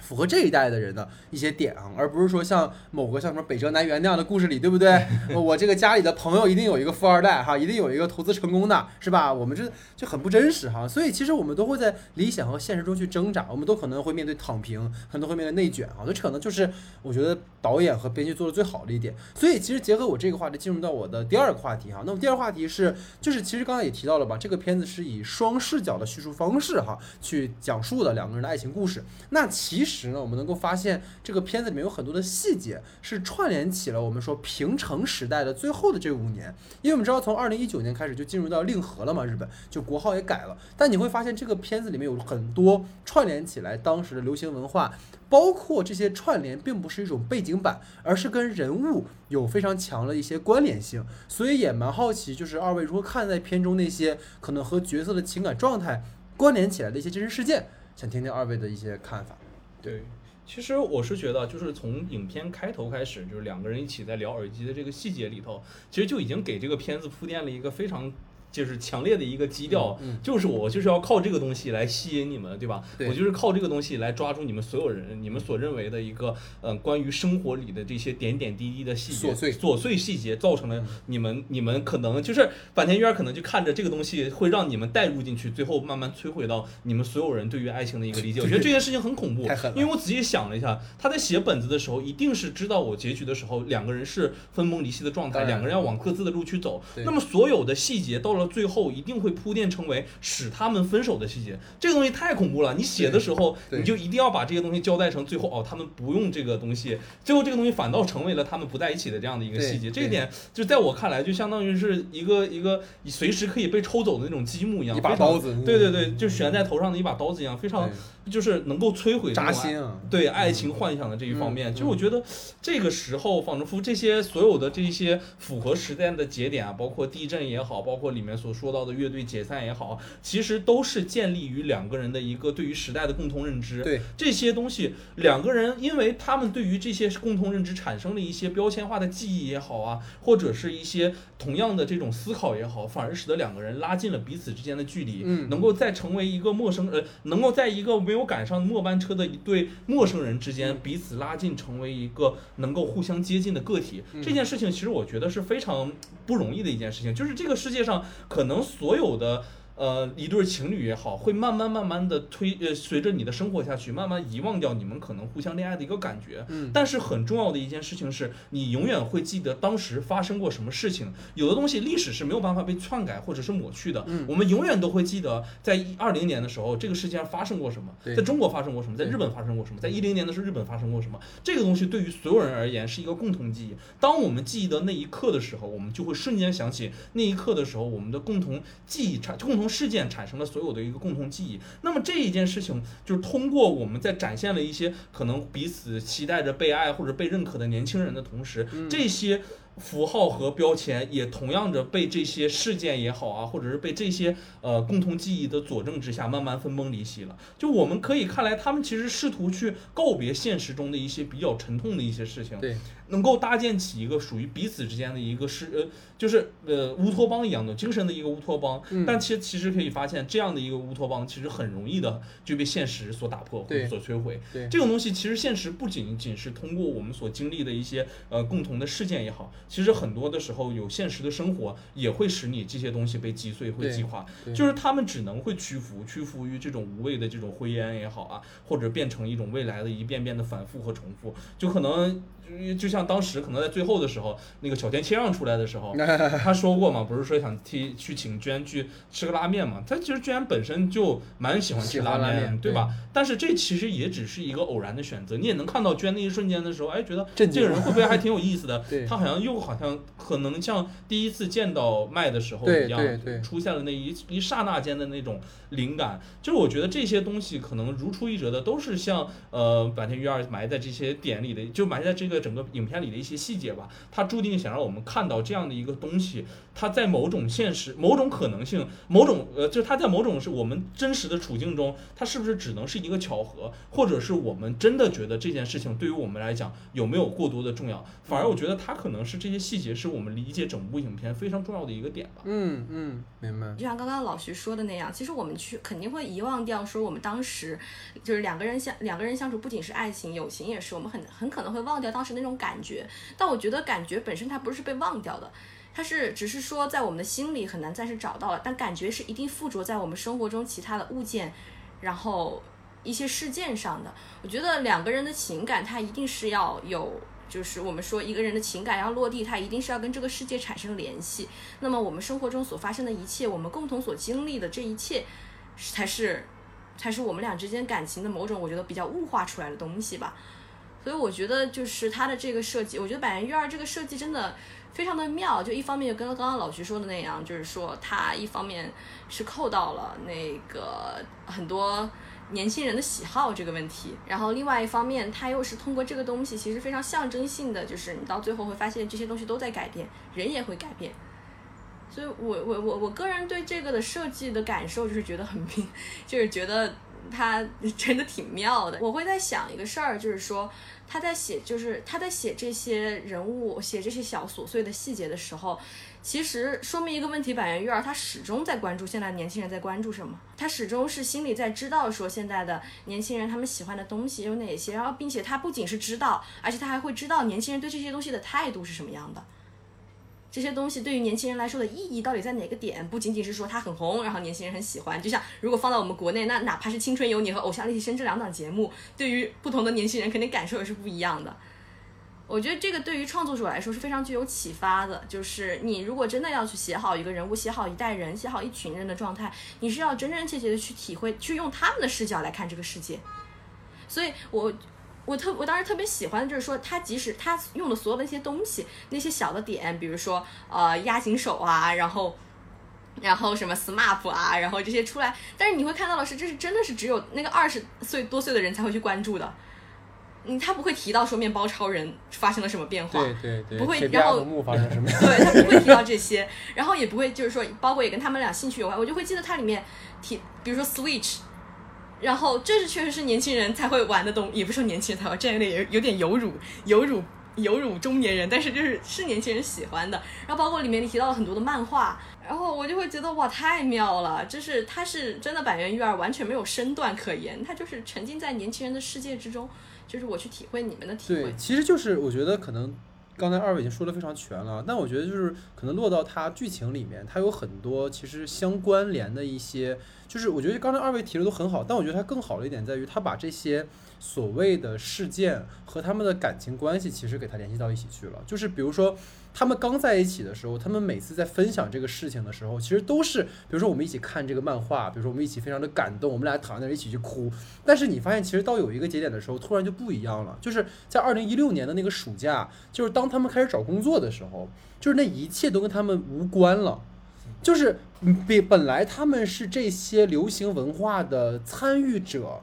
符合这一代的人的一些点啊，而不是说像某个像什么北辙南辕那样的故事里，对不对？我这个家里的朋友一定有一个富二代哈，一定有一个投资成功的，是吧？我们这就很不真实哈。所以其实我们都会在理想和现实中去挣扎，我们都可能会面对躺平，很多会面对内卷啊。这可能就是我觉得导演和编剧做的最好的一点。所以其实结合我这个话题，进入到我的第二个话题哈。那么第二个话题是，就是其实刚才也提到了吧，这个片子是以双视角的叙述方式哈，去讲述的两个人的爱情故事。那其实。时呢，我们能够发现这个片子里面有很多的细节是串联起了我们说平成时代的最后的这五年，因为我们知道从二零一九年开始就进入到令和了嘛，日本就国号也改了。但你会发现这个片子里面有很多串联起来当时的流行文化，包括这些串联并不是一种背景板，而是跟人物有非常强的一些关联性。所以也蛮好奇，就是二位如何看待片中那些可能和角色的情感状态关联起来的一些真实事件，想听听二位的一些看法。对，其实我是觉得，就是从影片开头开始，就是两个人一起在聊耳机的这个细节里头，其实就已经给这个片子铺垫了一个非常。就是强烈的一个基调，就是我就是要靠这个东西来吸引你们，对吧？我就是靠这个东西来抓住你们所有人，你们所认为的一个，嗯，关于生活里的这些点点滴滴的细节，琐碎。琐碎细节，造成了你们你们可能就是坂田院可能就看着这个东西会让你们带入进去，最后慢慢摧毁到你们所有人对于爱情的一个理解。我觉得这件事情很恐怖，因为我仔细想了一下，他在写本子的时候，一定是知道我结局的时候，两个人是分崩离析的状态，两个人要往各自的路去走。那么所有的细节到了最后，一定。会铺垫成为使他们分手的细节，这个东西太恐怖了。你写的时候，你就一定要把这些东西交代成最后哦，他们不用这个东西，最后这个东西反倒成为了他们不在一起的这样的一个细节。这一点就在我看来，就相当于是一个一个随时可以被抽走的那种积木一样，一把刀子。对对对，就悬在头上的一把刀子一样，非常就是能够摧毁扎心啊。对爱情幻想的这一方面，其实我觉得这个时候仿佛这些所有的这些符合时代的节点啊，包括地震也好，包括里面所说到的乐队解散也好。其实都是建立于两个人的一个对于时代的共同认知。对这些东西，两个人因为他们对于这些共同认知产生了一些标签化的记忆也好啊，或者是一些同样的这种思考也好，反而使得两个人拉近了彼此之间的距离。嗯，能够再成为一个陌生呃，能够在一个没有赶上末班车的一对陌生人之间彼此拉近，成为一个能够互相接近的个体。这件事情其实我觉得是非常不容易的一件事情，就是这个世界上可能所有的。呃，一对情侣也好，会慢慢慢慢的推，呃，随着你的生活下去，慢慢遗忘掉你们可能互相恋爱的一个感觉。嗯。但是很重要的一件事情是，你永远会记得当时发生过什么事情。有的东西历史是没有办法被篡改或者是抹去的。嗯。我们永远都会记得，在一二零年的时候，这个世界上发生过什么，在中国发生过什么，在日本发生过什么，在一零年的时候，日本发生过什么。这个东西对于所有人而言是一个共同记忆。当我们记忆的那一刻的时候，我们就会瞬间想起那一刻的时候，我们的共同记忆产共同事件产生了。所有的一个共同记忆，那么这一件事情就是通过我们在展现了一些可能彼此期待着被爱或者被认可的年轻人的同时，这些。符号和标签也同样着被这些事件也好啊，或者是被这些呃共同记忆的佐证之下，慢慢分崩离析了。就我们可以看来，他们其实试图去告别现实中的一些比较沉痛的一些事情，对，能够搭建起一个属于彼此之间的一个是呃，就是呃乌托邦一样的精神的一个乌托邦。但其实其实可以发现，这样的一个乌托邦其实很容易的就被现实所打破或者所摧毁。对，这种东西其实现实不仅仅是通过我们所经历的一些呃共同的事件也好。其实很多的时候，有现实的生活也会使你这些东西被击碎、会击垮，就是他们只能会屈服，屈服于这种无谓的这种灰烟也好啊，或者变成一种未来的一遍遍的反复和重复，就可能就就像当时可能在最后的时候，那个小田切让出来的时候，他说过嘛，不是说想替去请娟去吃个拉面嘛？他其实居然本身就蛮喜欢吃拉面，面对吧？但是这其实也只是一个偶然的选择，你也能看到娟那一瞬间的时候，哎，觉得这个人会不会还挺有意思的？对他好像又好像可能像第一次见到麦的时候一样，出现了那一一刹那间的那种灵感。就是我觉得这些东西可能如出一辙的，都是像呃坂田裕二埋在这些点里的，就埋在这个整个影片里的一些细节吧。他注定想让我们看到这样的一个东西，它在某种现实、某种可能性、某种呃，就是它在某种是我们真实的处境中，它是不是只能是一个巧合，或者是我们真的觉得这件事情对于我们来讲有没有过多的重要？反而我觉得它可能是这些细节是我们理解整部影片非常重要的一个点吧。嗯嗯，明白。就像刚刚老徐说的那样，其实我们去肯定会遗忘掉，说我们当时就是两个人相两个人相处，不仅是爱情，友情也是，我们很很可能会忘掉当时那种感觉。但我觉得感觉本身它不是被忘掉的，它是只是说在我们的心里很难暂时找到了，但感觉是一定附着在我们生活中其他的物件，然后一些事件上的。我觉得两个人的情感，它一定是要有。就是我们说一个人的情感要落地，它一定是要跟这个世界产生联系。那么我们生活中所发生的一切，我们共同所经历的这一切，才是才是我们俩之间感情的某种我觉得比较物化出来的东西吧。所以我觉得就是他的这个设计，我觉得百元育儿这个设计真的非常的妙。就一方面就跟刚刚老徐说的那样，就是说他一方面是扣到了那个很多。年轻人的喜好这个问题，然后另外一方面，他又是通过这个东西，其实非常象征性的，就是你到最后会发现这些东西都在改变，人也会改变。所以我我我我个人对这个的设计的感受就是觉得很，就是觉得他真的挺妙的。我会在想一个事儿，就是说他在写，就是他在写这些人物，写这些小琐碎的细节的时候。其实说明一个问题，板垣育儿他始终在关注现在年轻人在关注什么，他始终是心里在知道说现在的年轻人他们喜欢的东西有哪些，然后并且他不仅是知道，而且他还会知道年轻人对这些东西的态度是什么样的，这些东西对于年轻人来说的意义到底在哪个点？不仅仅是说他很红，然后年轻人很喜欢，就像如果放到我们国内，那哪怕是《青春有你》和《偶像练习生》这两档节目，对于不同的年轻人肯定感受也是不一样的。我觉得这个对于创作者来说是非常具有启发的。就是你如果真的要去写好一个人物，写好一代人，写好一群人的状态，你是要真真切切的去体会，去用他们的视角来看这个世界。所以，我特我当时特别喜欢的，就是说他即使他用的所有的一些东西，那些小的点，比如说呃压紧手啊，然后然后什么 SMAP 啊，然后这些出来，但是你会看到的是，这是真的是只有那个二十岁多岁的人才会去关注的。嗯，他不会提到说面包超人发生了什么变化，对对对，不会然后阿童木发生什么？对他不会提到这些，然后也不会就是说，包括也跟他们俩兴趣有关，我就会记得它里面提，比如说 Switch，然后这是确实是年轻人才会玩的东，也不是说年轻人才会，这样有点有有点有辱有辱有辱中年人，但是就是是年轻人喜欢的，然后包括里面你提到了很多的漫画，然后我就会觉得哇太妙了，就是他是真的板垣育二完全没有身段可言，他就是沉浸在年轻人的世界之中，就是我去体会你们的体会。对，，其实就是我觉得可能刚才二位已经说的非常全了，但我觉得就是可能落到它剧情里面，它有很多其实相关联的一些，就是我觉得刚才二位提的都很好，但我觉得它更好的一点在于，它把这些所谓的事件和他们的感情关系，其实给它联系到一起去了。就是比如说他们刚在一起的时候，他们每次在分享这个事情的时候，其实都是，比如说我们一起看这个漫画，比如说我们一起非常的感动，我们俩躺在那儿一起去哭。但是你发现，其实到有一个节点的时候，突然就不一样了。就是在二零一六年的那个暑假，就是当他们开始找工作的时候，就是那一切都跟他们无关了。就是比本来他们是这些流行文化的参与者，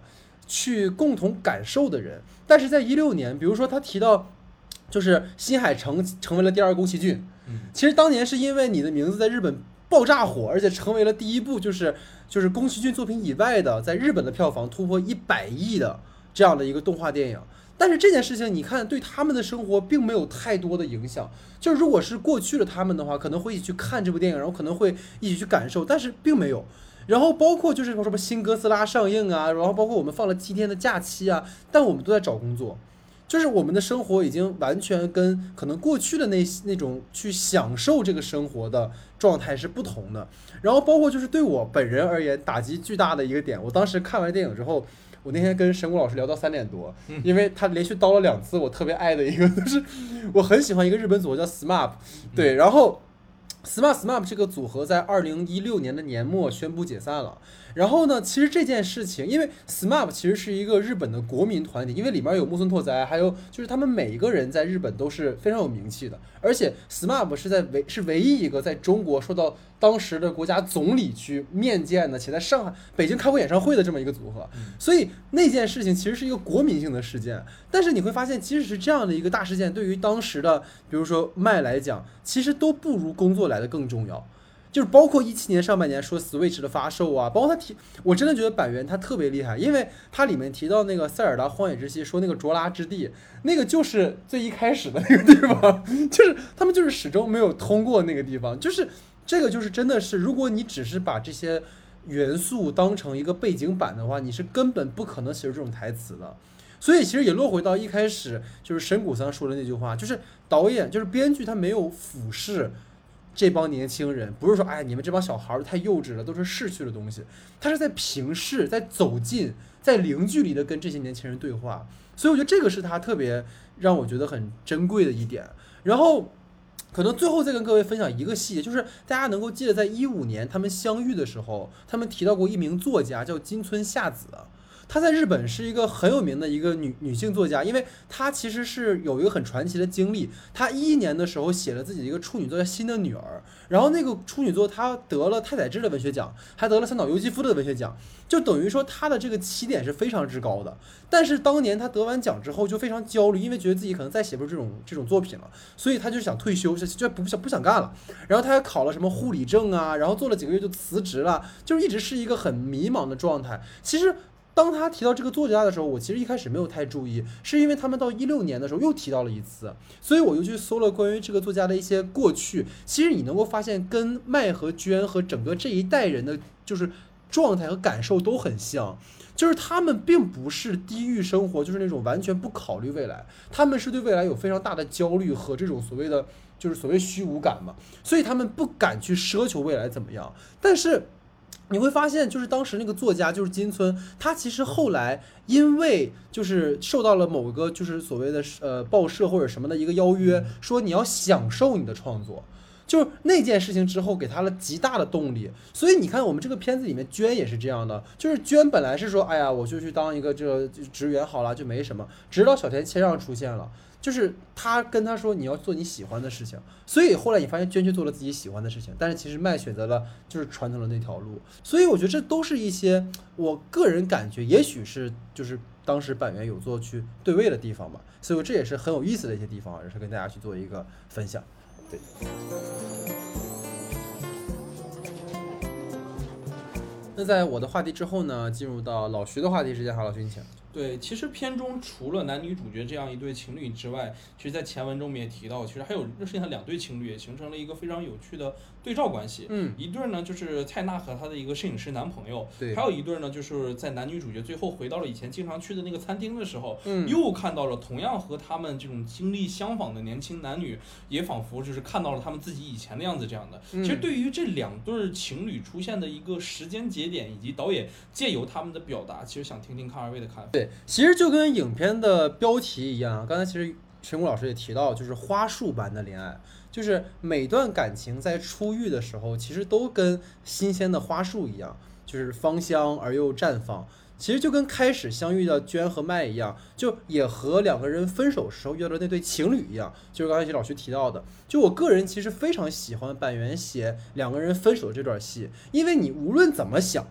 去共同感受的人，但是在一六年，比如说他提到，就是新海诚成为了第二宫崎骏，嗯其实当年是因为你的名字在日本爆炸火，而且成为了第一部就是就是宫崎骏作品以外的在日本的票房突破一百亿的这样的一个动画电影。但是这件事情，你看对他们的生活并没有太多的影响。就是如果是过去的他们的话，可能会一起去看这部电影，然后可能会一起去感受，但是并没有。然后包括就是说什么新哥斯拉上映啊，然后包括我们放了七天的假期啊，但我们都在找工作。就是我们的生活已经完全跟可能过去的那那种去享受这个生活的状态是不同的。然后包括就是对我本人而言打击巨大的一个点，我当时看完电影之后，我那天跟神谷老师聊到三点多，嗯因为他连续叨了两次我特别爱的一个，就是我很喜欢一个日本组合叫 SMAP，对，然后 SMAP SMAP 这个组合在二零一六年的年末宣布解散了。然后呢，其实这件事情，因为 SMAP 其实是一个日本的国民团体，因为里面有木村拓哉，还有就是他们每一个人在日本都是非常有名气的，而且 SMAP 是在唯是唯一一个在中国受到当时的国家总理去面见的，且在上海、北京开过演唱会的这么一个组合，所以那件事情其实是一个国民性的事件。但是你会发现，即使是这样的一个大事件，对于当时的比如说麦来讲，其实都不如工作来的更重要。就是包括一七年上半年说 Switch 的发售啊，包括他提，我真的觉得板垣他特别厉害，因为他里面提到那个塞尔达荒野之息，说那个卓拉之地，那个就是最一开始的那个地方，就是他们就是始终没有通过那个地方，就是这个就是真的是，如果你只是把这些元素当成一个背景板的话，你是根本不可能写出这种台词的。所以其实也落回到一开始，就是神谷桑说的那句话，就是导演就是编剧他没有俯视这帮年轻人，不是说哎你们这帮小孩太幼稚了，都是逝去的东西，他是在平视，在走近，在零距离的跟这些年轻人对话。所以我觉得这个是他特别让我觉得很珍贵的一点。然后。可能最后再跟各位分享一个细节，就是大家能够记得，在一五年他们相遇的时候，他们提到过一名作家叫金村夏子。她在日本是一个很有名的一个女女性作家，因为她其实是有一个很传奇的经历。她一一年的时候写了自己的一个处女作叫《新的女儿》，然后那个处女作她得了太宰治的文学奖，还得了三岛由纪夫的文学奖，就等于说她的这个起点是非常之高的。但是当年她得完奖之后就非常焦虑，因为觉得自己可能再写不出这种这种作品了，所以她就想退休，就就不想不想干了。然后她还考了什么护理证啊，然后做了几个月就辞职了，就是一直是一个很迷茫的状态。其实。当他提到这个作家的时候，我其实一开始没有太注意，是因为他们到一六年的时候又提到了一次，所以我又去搜了关于这个作家的一些过去。其实你能够发现，跟麦和娟和整个这一代人的，就是状态和感受都很像，就是他们并不是低欲生活，就是那种完全不考虑未来，他们是对未来有非常大的焦虑和这种所谓的就是所谓虚无感嘛，所以他们不敢去奢求未来怎么样，但是。你会发现，就是当时那个作家就是金村，他其实后来因为就是受到了某个就是所谓的呃报社或者什么的一个邀约，说你要享受你的创作，就是那件事情之后给他了极大的动力。所以你看，我们这个片子里面娟也是这样的，就是娟本来是说，哎呀，我就去当一个这个职员好了，就没什么，直到小田切让出现了。就是他跟他说你要做你喜欢的事情，所以后来你发现娟去做了自己喜欢的事情，但是其实麦选择了就是传统的那条路，所以我觉得这都是一些我个人感觉，也许是就是当时板垣有做去对位的地方吧，所以这也是很有意思的一些地方，也是跟大家去做一个分享。对。那在我的话题之后呢，进入到老徐的话题时间，好，老徐你请。对，其实片中除了男女主角这样一对情侣之外，其实，在前文中我们也提到，其实还有剩下两对情侣，也形成了一个非常有趣的对照关系。嗯，一对呢就是蔡娜和她的一个摄影师男朋友，对，还有一对呢就是在男女主角最后回到了以前经常去的那个餐厅的时候，嗯，又看到了同样和他们这种经历相仿的年轻男女，也仿佛就是看到了他们自己以前的样子这样的。嗯、其实对于这两对情侣出现的一个时间节点，以及导演借由他们的表达，其实想听听看二位的看法。对，其实就跟影片的标题一样，刚才其实陈谷老师也提到，就是花束般的恋爱，就是每段感情在初遇的时候，其实都跟新鲜的花束一样，就是芳香而又绽放。其实就跟开始相遇的娟和麦一样，就也和两个人分手时候遇到的那对情侣一样，就是刚才老徐提到的。就我个人其实非常喜欢板垣写两个人分手这段戏，因为你无论怎么想，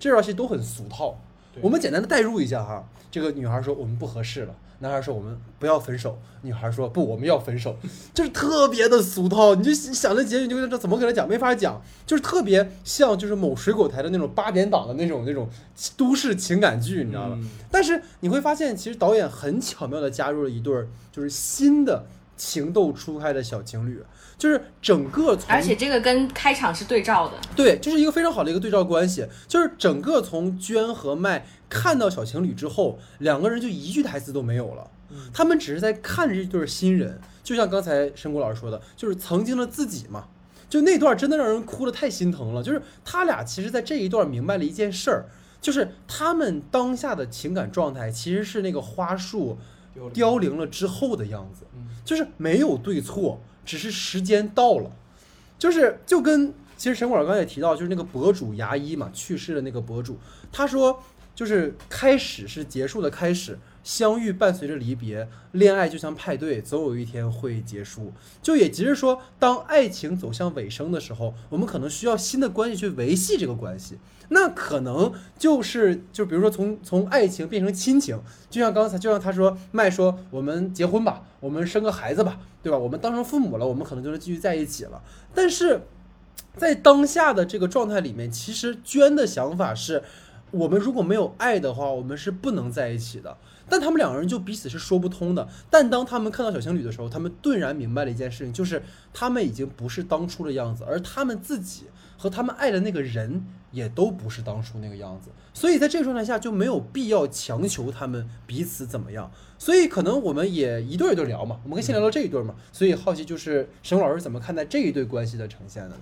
这段戏都很俗套。我们简单的代入一下哈，这个女孩说我们不合适了，男孩说我们不要分手，女孩说不我们要分手，就是特别的俗套。你就想着结局，你就这怎么给他讲？没法讲，就是特别像就是某水果台的那种八点档的那种那种都市情感剧，你知道吗？嗯、但是你会发现，其实导演很巧妙的加入了一对儿就是新的情窦初开的小情侣。就是整个，而且这个跟开场是对照的，对，就是一个非常好的一个对照关系。就是整个从娟和麦看到小情侣之后，两个人就一句台词都没有了，他们只是在看着这对新人。就像刚才申谷老师说的，就是曾经的自己嘛。就那段真的让人哭的太心疼了。就是他俩其实，在这一段明白了一件事儿，就是他们当下的情感状态其实是那个花束凋零了之后的样子，嗯就是没有对错，只是时间到了，就是就跟其实沈广刚才也提到，就是那个博主牙医嘛，去世的那个博主，他说就是开始是结束的开始，相遇伴随着离别，恋爱就像派对，总有一天会结束。就也即是说，当爱情走向尾声的时候，我们可能需要新的关系去维系这个关系。那可能就是就比如说从从爱情变成亲情，就像刚才就像他说麦说我们结婚吧，我们生个孩子吧，对吧？我们当成父母了，我们可能就能继续在一起了。但是在当下的这个状态里面，其实娟的想法是，我们如果没有爱的话，我们是不能在一起的。但他们两个人就彼此是说不通的。但当他们看到小情侣的时候，他们顿然明白了一件事情，就是他们已经不是当初的样子，而他们自己和他们爱的那个人也都不是当初那个样子。所以在这个状态下，就没有必要强求他们彼此怎么样。所以可能我们也一对儿一对儿聊嘛，我们可以先聊聊这一对儿嘛。所以好奇就是沈老师怎么看待这一对关系的呈现的呢？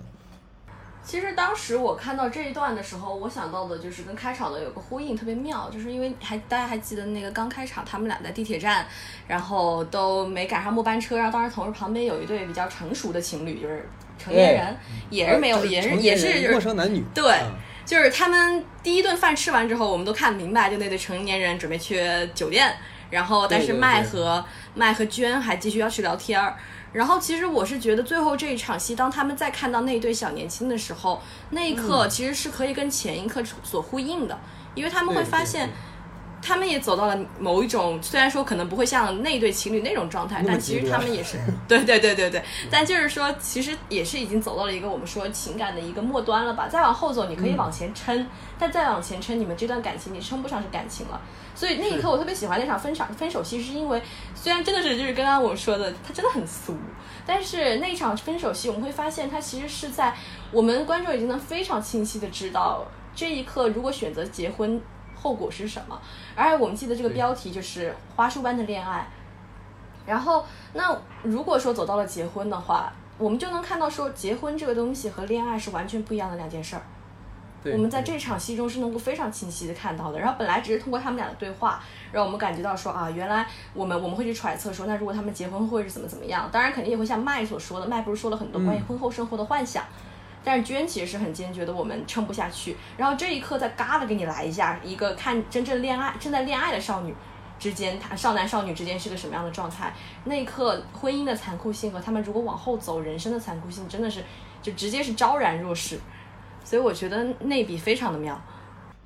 其实当时我看到这一段的时候，我想到的就是跟开场的有个呼应，特别妙，就是因为还大家还记得那个刚开场，他们俩在地铁站，然后都没赶上末班车，然后当时同时旁边有一对比较成熟的情侣，就是成年人，也是没有，呃也是也是陌生男女。对嗯就是他们第一顿饭吃完之后，我们都看明白，就那对成年人准备去酒店，然后但是麦和麦和娟还继续要去聊天儿。然后其实我是觉得最后这一场戏，当他们再看到那对小年轻的时候，那一刻嗯其实是可以跟前一刻所呼应的，因为他们会对对发现对。他们也走到了某一种，虽然说可能不会像那对情侣那种状态，但其实他们也是，对对对对对，但就是说，其实也是已经走到了一个我们说情感的一个末端了吧。再往后走，你可以往前撑，但再往前撑，你们这段感情你称不上是感情了。所以那一刻，我特别喜欢那场分场分手戏，是因为虽然真的是就是刚刚我说的，它真的很俗，但是那一场分手戏，我们会发现它其实是在我们观众已经能非常清晰的知道这一刻，如果选择结婚，后果是什么。而我们记得这个标题就是“花束般的恋爱”。然后，那如果说走到了结婚的话，我们就能看到说，结婚这个东西和恋爱是完全不一样的两件事儿。对我们在这场戏中是能够非常清晰的看到的。然后本来只是通过他们俩的对话，让我们感觉到说啊，原来我们我们会去揣测说，那如果他们结婚会是怎么怎么样？当然肯定也会像麦所说的，麦不是说了很多关于嗯婚后生活的幻想。但是娟其实是很坚决的，我们撑不下去。然后这一刻再嘎的给你来一下，一个看真正恋爱正在恋爱的少女之间，她少男少女之间是个什么样的状态？那一刻婚姻的残酷性和他们如果往后走人生的残酷性，真的是就直接是昭然若市。所以我觉得那笔非常的妙。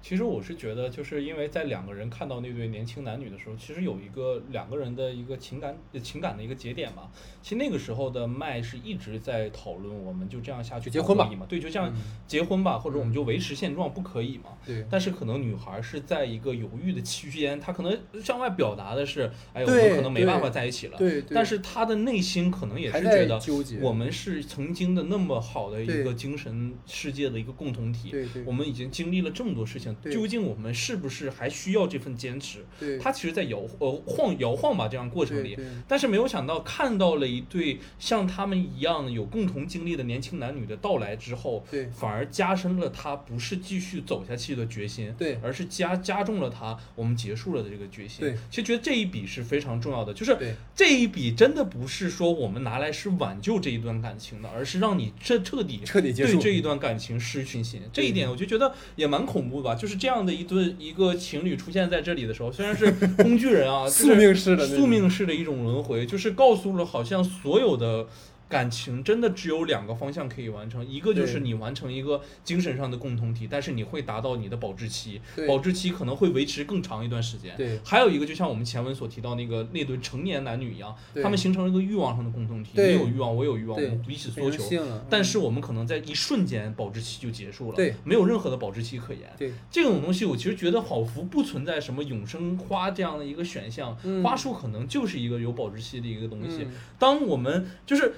其实我是觉得，就是因为在两个人看到那对年轻男女的时候，其实有一个两个人的一个情感情感的一个节点嘛。其实那个时候的麦是一直在讨论，我们就这样下去结婚吧？对，就这样嗯结婚吧，或者我们就维持现状，不可以嘛？对但是可能女孩是在一个犹豫的期间，她可能向外表达的是，哎，我们可能没办法在一起了。对对但是她的内心可能也是觉得。我们是曾经的那么好的一个精神世界的一个共同体。对对我们已经经历了这么多事情，对。究竟我们是不是还需要这份坚持？对。他其实，在摇呃晃摇晃吧这样过程里，但是没有想到看到了一对像他们一样有共同经历的年轻男女的到来之后，对。反而加深了他不是继续走下去的决心，对。而是加加重了他我们结束了的这个决心。对，其实觉得这一笔是非常重要的，就是这一笔真的不是说我们拿来是挽救这一段感情的，而是让你彻彻底彻底对这一段感情失去信心。这一点我就觉得也蛮恐怖吧，就是这样的一对一个情侣出现在这里的时候，虽然是工具人啊，宿命式的宿命式的一种轮回，就是告诉了好像所有的。感情真的只有两个方向可以完成，一个就是你完成一个精神上的共同体，但是你会达到你的保质期，保质期可能会维持更长一段时间。对还有一个就像我们前文所提到那个那对成年男女一样，他们形成了一个欲望上的共同体，你有欲望，我有欲望，我们彼此变索求。但是我们可能在一瞬间保质期就结束了，对没有任何的保质期可言。对这种东西，我其实觉得好福不存在什么永生花这样的一个选项，嗯花束可能就是一个有保质期的一个东西。嗯当我们就是。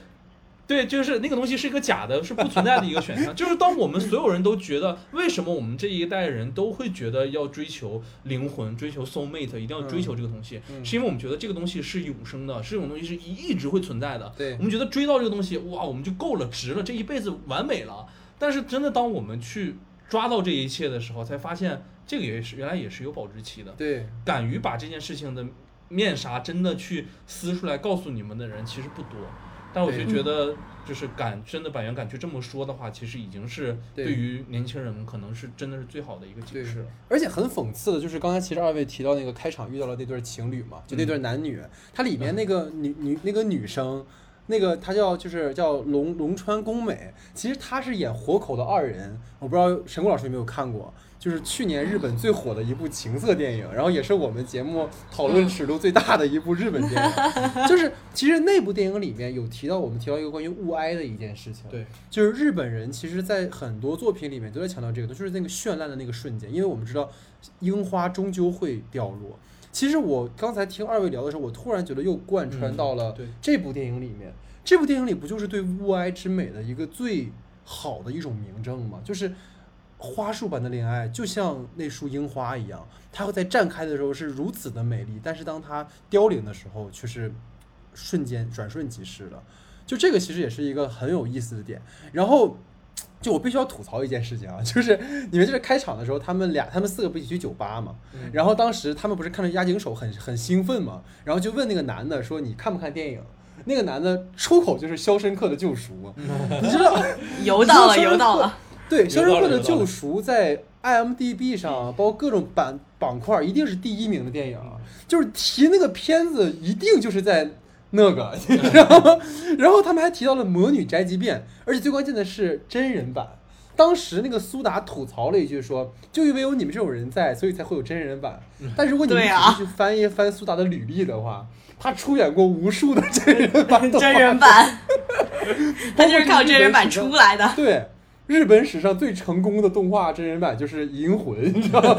对，就是那个东西是一个假的，是不存在的一个选项。就是当我们所有人都觉得，为什么我们这一代人都会觉得要追求灵魂、追求 soul mate，一定要追求这个东西，嗯是因为我们觉得这个东西是永生的，是这种东西是一一直会存在的。对我们觉得追到这个东西，哇，我们就够了，值了，这一辈子完美了。但是真的，当我们去抓到这一切的时候，才发现这个也是原来也是有保质期的。对，敢于把这件事情的面纱真的去撕出来告诉你们的人其实不多，但我就觉得就是敢真的板垣敢去这么说的话，其实已经是对。对于年轻人可能是真的是最好的一个解释了。而且很讽刺的就是，刚才其实二位提到那个开场遇到了那对情侣嘛，就那对男女，它里面那个女女那个女生，那个她叫就是叫龙龙川宫美，其实她是演活口的二人，我不知道神谷老师有没有看过，就是去年日本最火的一部情色电影，然后也是我们节目讨论尺度最大的一部日本电影，就是其实那部电影里面有提到我们提到一个关于物哀的一件事情，对，就是日本人其实，在很多作品里面都在强调这个，就是那个绚烂的那个瞬间，因为我们知道樱花终究会掉落。其实我刚才听二位聊的时候，我突然觉得又贯穿到了这部电影里面。这部电影里不就是对物哀之美的一个最好的一种明证吗？就是花束般的恋爱，就像那束樱花一样，它会在绽开的时候是如此的美丽，但是当它凋零的时候，却是瞬间转瞬即逝的。就这个其实也是一个很有意思的点。然后，就我必须要吐槽一件事情啊，就是你们就是开场的时候，他们俩他们四个不一起去酒吧嘛，嗯然后当时他们不是看着押井守很很兴奋嘛，然后就问那个男的说你看不看电影？那个男的出口就是《肖申克的救赎》，你知道？游到了，游到了。对，《肖申克的救赎》在 IMDB 上，包括各种板板块，一定是第一名的电影啊。就是提那个片子，一定就是在那个，你知道吗？然后他们还提到了《魔女宅急便》，而且最关键的是真人版。当时那个苏打吐槽了一句说：“就因为有你们这种人在，所以才会有真人版。”但如果你们仔对啊细去翻一翻苏打的履历的话，他出演过无数的真人版 真人版，他就是靠真人版出来的。对，日本史上最成功的动画真人版就是《银魂》，你知道吗？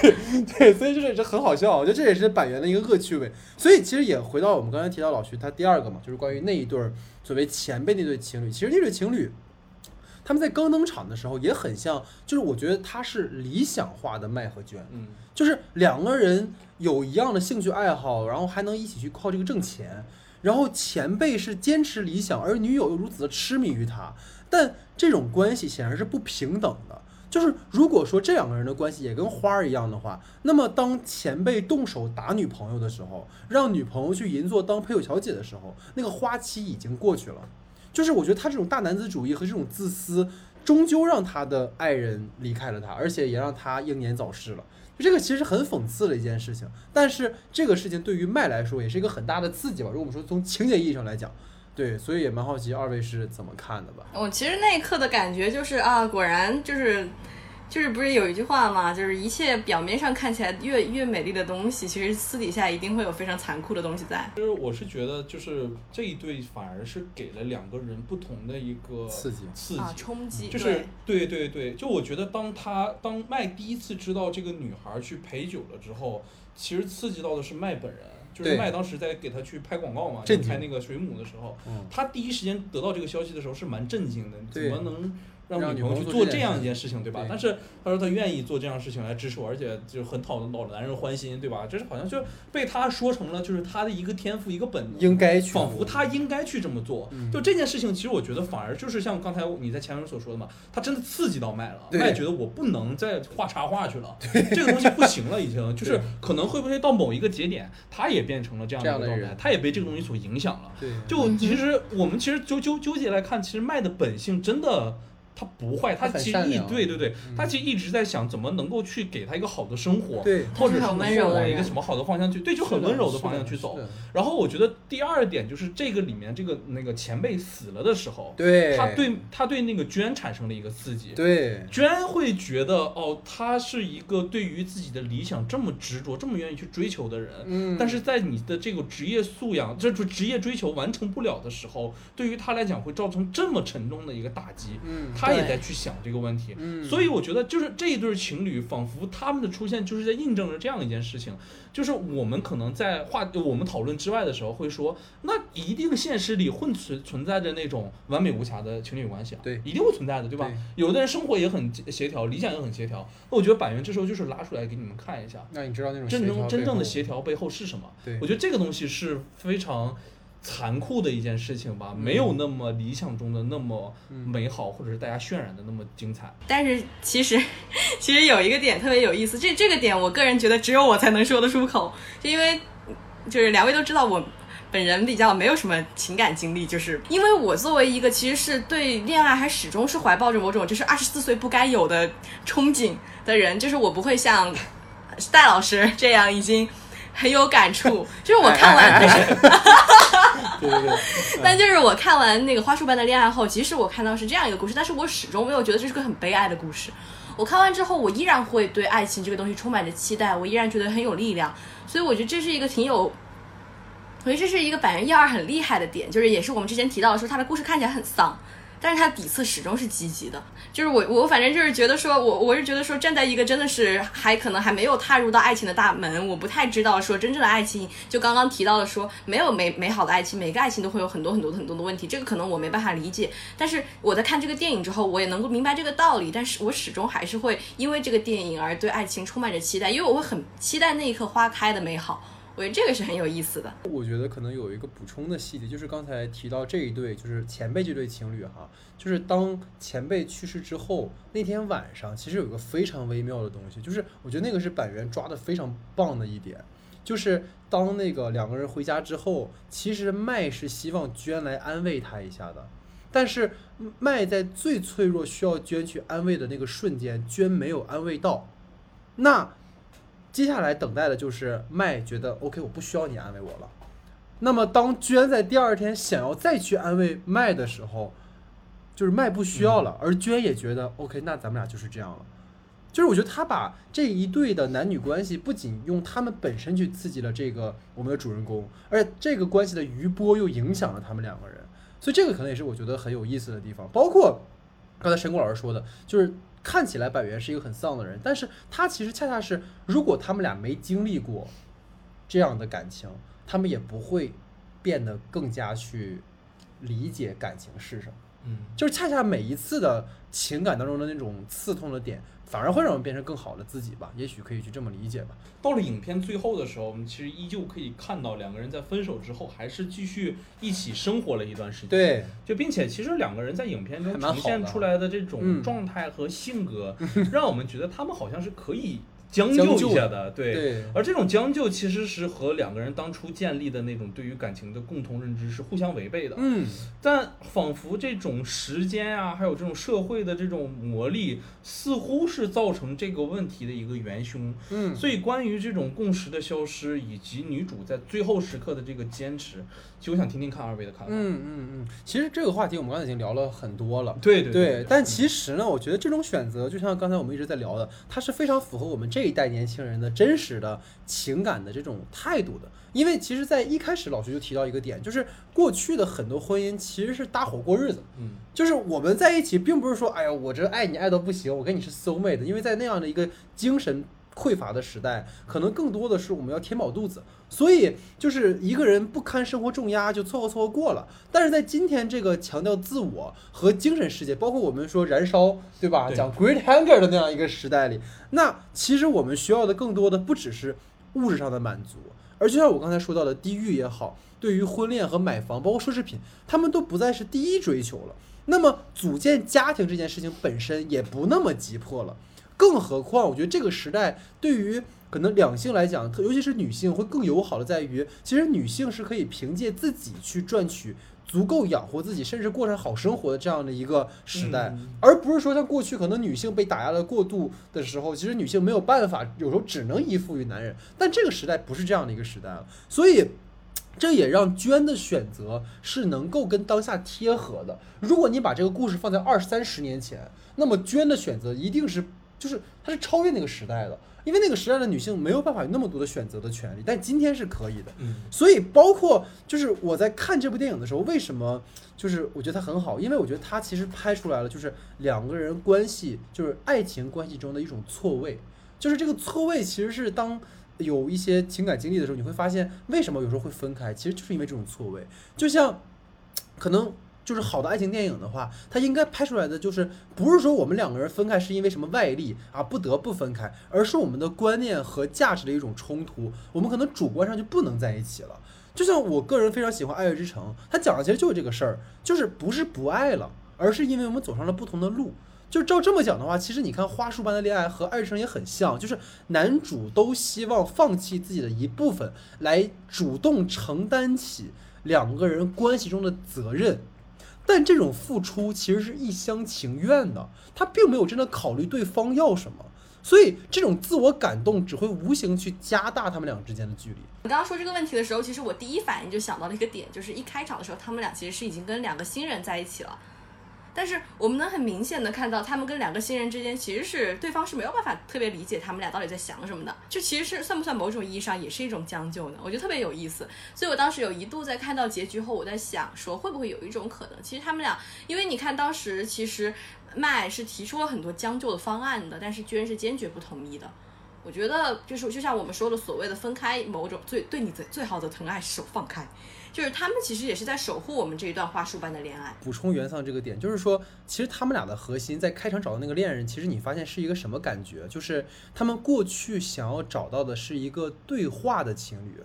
对对，所以这也是很好笑，我觉得这也是板垣的一个恶趣味。所以其实也回到我们刚才提到老徐他第二个嘛，就是关于那一对儿所谓前辈那对情侣。其实那对情侣。他们在刚登场的时候也很像，就是我觉得他是理想化的麦和娟，嗯，就是两个人有一样的兴趣爱好，然后还能一起去靠这个挣钱。然后前辈是坚持理想，而女友又如此的痴迷于他，但这种关系显然是不平等的。就是如果说这两个人的关系也跟花儿一样的话，那么当前辈动手打女朋友的时候，让女朋友去银座当陪酒小姐的时候，那个花期已经过去了。就是我觉得他这种大男子主义和这种自私，终究让他的爱人离开了他，而且也让他英年早逝了。这个其实很讽刺的一件事情，但是这个事情对于麦来说也是一个很大的刺激吧。如果我们说从情节意义上来讲，对，所以也蛮好奇二位是怎么看的吧？我其实那一刻的感觉就是啊，果然就是。就是不是有一句话嘛，就是一切表面上看起来越越美丽的东西，其实私底下一定会有非常残酷的东西在。就是我是觉得，就是这一对反而是给了两个人不同的一个刺激。刺激。啊，冲击，就是对。对对，就我觉得当他当麦第一次知道这个女孩去陪酒了之后，其实刺激到的是麦本人。就是麦当时在给他去拍广告嘛，就拍那个水母的时候，嗯，他第一时间得到这个消息的时候是蛮震惊的，怎么能让让女女朋友去做这样一件事情，对吧？对但是他说他愿意做这样的事情来支持我，而且就很讨老男人欢心，对吧？这是好像就被他说成了就是他的一个天赋一个本能，应该去仿佛他应该去这么做。嗯就这件事情，其实我觉得反而就是像刚才你在前面所说的嘛，他真的刺激到麦了，对麦觉得我不能再画插画去了，这个东西不行了，已经就是可能会不会到某一个节点，他也变成了这样的一个人，他也被这个东西所影响了。对，就其实我们其实纠纠纠结来看，其实麦的本性真的。他不坏，他其实一对对对，嗯他其实一直在想怎么能够去给他一个好的生活，对或者是往一个什么好的方向去，对，就很温柔的方向去走。然后我觉得第二点就是这个里面这个那个前辈死了的时候，对，他对他对那个娟产生了一个刺激。对娟会觉得哦，他是一个对于自己的理想这么执着、这么愿意去追求的人。嗯，但是在你的这个职业素养，这就职业追求完成不了的时候，对于他来讲会造成这么沉重的一个打击。嗯，他也在去想这个问题，嗯，所以我觉得就是这一对情侣，仿佛他们的出现就是在印证着这样一件事情，就是我们可能在话我们讨论之外的时候会说，那一定现实里混存存在着那种完美无瑕的情侣关系啊，对一定会存在的，对吧？对有的人生活也很协调，理想也很协调，那我觉得板垣这时候就是拉出来给你们看一下，那你知道那种真正真正的协调调背后是什么。对我觉得这个东西是非常。残酷的一件事情吧，没有那么理想中的那么美好，或者是大家渲染的那么精彩。但是其实，其实有一个点特别有意思，这这个点我个人觉得只有我才能说得出口，就因为就是两位都知道我本人比较没有什么情感经历，就是因为我作为一个其实是对恋爱还始终是怀抱着某种就是二十四岁不该有的憧憬的人，就是我不会像戴老师这样已经很有感触，就是我看完，但是。对 对对，但就是我看完那个花束般的恋爱后，即使我看到是这样一个故事，但是我始终没有觉得这是个很悲哀的故事。我看完之后，我依然会对爱情这个东西充满着期待，我依然觉得很有力量。所以我觉得这是一个挺有，我觉得这是一个百元一二很厉害的点，就是也是我们之前提到的说他的故事看起来很丧。但是它底色始终是积极的，就是我我反正就是觉得说，我我是觉得说，站在一个真的是还可能还没有踏入到爱情的大门，我不太知道说真正的爱情，就刚刚提到的说，没有美美好的爱情，每个爱情都会有很多很多很多的问题，这个可能我没办法理解。但是我在看这个电影之后，我也能够明白这个道理，但是我始终还是会因为这个电影而对爱情充满着期待，因为我会很期待那一刻花开的美好。我觉得这个是很有意思的。我觉得可能有一个补充的细节，就是刚才提到这一对，就是前辈这对情侣哈，就是当前辈去世之后，那天晚上其实有一个非常微妙的东西，就是我觉得那个是板垣抓的非常棒的一点，就是当那个两个人回家之后，其实麦是希望娟来安慰他一下的，但是麦在最脆弱需要娟去安慰的那个瞬间，娟没有安慰到，那。接下来等待的就是麦觉得 OK，我不需要你安慰我了。那么当娟在第二天想要再去安慰麦的时候，就是麦不需要了，而娟也觉得 OK，那咱们俩就是这样了。就是我觉得他把这一对的男女关系不仅用他们本身去刺激了这个我们的主人公，而且这个关系的余波又影响了他们两个人。所以这个可能也是我觉得很有意思的地方。包括刚才神谷老师说的，就是。看起来百元是一个很丧的人，但是他其实恰恰是，如果他们俩没经历过这样的感情，他们也不会变得更加去理解感情是什么。嗯，就是恰恰每一次的情感当中的那种刺痛的点。反而会让我们变成更好的自己吧，也许可以去这么理解吧。到了影片最后的时候，我们其实依旧可以看到两个人在分手之后还是继续一起生活了一段时间。对，就并且其实两个人在影片中呈现出来的这种状态和性格，让我们觉得他们好像是可以。将就一下的，对，而这种将就其实是和两个人当初建立的那种对于感情的共同认知是互相违背的。嗯，但仿佛这种时间啊，还有这种社会的这种磨砺，似乎是造成这个问题的一个元凶。嗯，所以关于这种共识的消失，以及女主在最后时刻的这个坚持。其实我想听听看二位的看法。嗯嗯嗯，其实这个话题我们刚才已经聊了很多了。对对对。但其实呢，我觉得这种选择，就像刚才我们一直在聊的，它是非常符合我们这一代年轻人的真实的情感的这种态度的。因为其实，在一开始老徐就提到一个点，就是过去的很多婚姻其实是搭伙过日子。嗯。就是我们在一起，并不是说，哎呀，我这爱你爱到不行，我跟你是 soul mate。因为在那样的一个精神。匮乏的时代，可能更多的是我们要填饱肚子，所以就是一个人不堪生活重压就凑合凑合过了。但是在今天这个强调自我和精神世界，包括我们说燃烧，对吧？讲 Great Hunger 的那样一个时代里，那其实我们需要的更多的不只是物质上的满足，而就像我刚才说到的，地狱也好，对于婚恋和买房，包括奢侈品，他们都不再是第一追求了。那么组建家庭这件事情本身也不那么急迫了。更何况，我觉得这个时代对于可能两性来讲，尤其是女性会更友好的在于，其实女性是可以凭借自己去赚取足够养活自己，甚至过上好生活的这样的一个时代，而不是说像过去可能女性被打压的过度的时候，其实女性没有办法，有时候只能依附于男人。但这个时代不是这样的一个时代了，所以这也让娟的选择是能够跟当下贴合的。如果你把这个故事放在二三十年前，那么娟的选择一定是。就是它是超越那个时代的，因为那个时代的女性没有办法有那么多的选择的权利，但今天是可以的。嗯，所以包括就是我在看这部电影的时候，为什么就是我觉得它很好，因为我觉得它其实拍出来了，就是两个人关系，就是爱情关系中的一种错位，就是这个错位其实是当有一些情感经历的时候，你会发现为什么有时候会分开，其实就是因为这种错位，就像可能。就是好的爱情电影的话，它应该拍出来的就是不是说我们两个人分开是因为什么外力啊不得不分开，而是我们的观念和价值的一种冲突，我们可能主观上就不能在一起了。就像我个人非常喜欢《爱乐之城》，它讲的其实就是这个事儿，就是不是不爱了，而是因为我们走上了不同的路。就照这么讲的话，其实你看花束般的恋爱和《爱乐之城》也很像，就是男主都希望放弃自己的一部分，来主动承担起两个人关系中的责任。但这种付出其实是一厢情愿的，他并没有真的考虑对方要什么，所以这种自我感动只会无形去加大他们俩之间的距离。你刚刚说这个问题的时候，其实我第一反应就想到了一个点，就是一开场的时候，他们俩其实是已经跟两个新人在一起了。但是我们能很明显的看到，他们跟两个新人之间其实是对方是没有办法特别理解他们俩到底在想什么的，就其实是算不算某种意义上也是一种将就呢？我觉得特别有意思。所以我当时有一度在看到结局后，我在想说会不会有一种可能，其实他们俩，因为你看当时其实麦是提出了很多将就的方案的，但是居然是坚决不同意的。我觉得就是就像我们说的所谓的分开某种最对你的最好的疼爱是手放开。就是他们其实也是在守护我们这一段花束般的恋爱。补充原丧这个点，就是说，其实他们俩的核心在开场找到那个恋人，其实你发现是一个什么感觉？就是他们过去想要找到的是一个对话的情侣，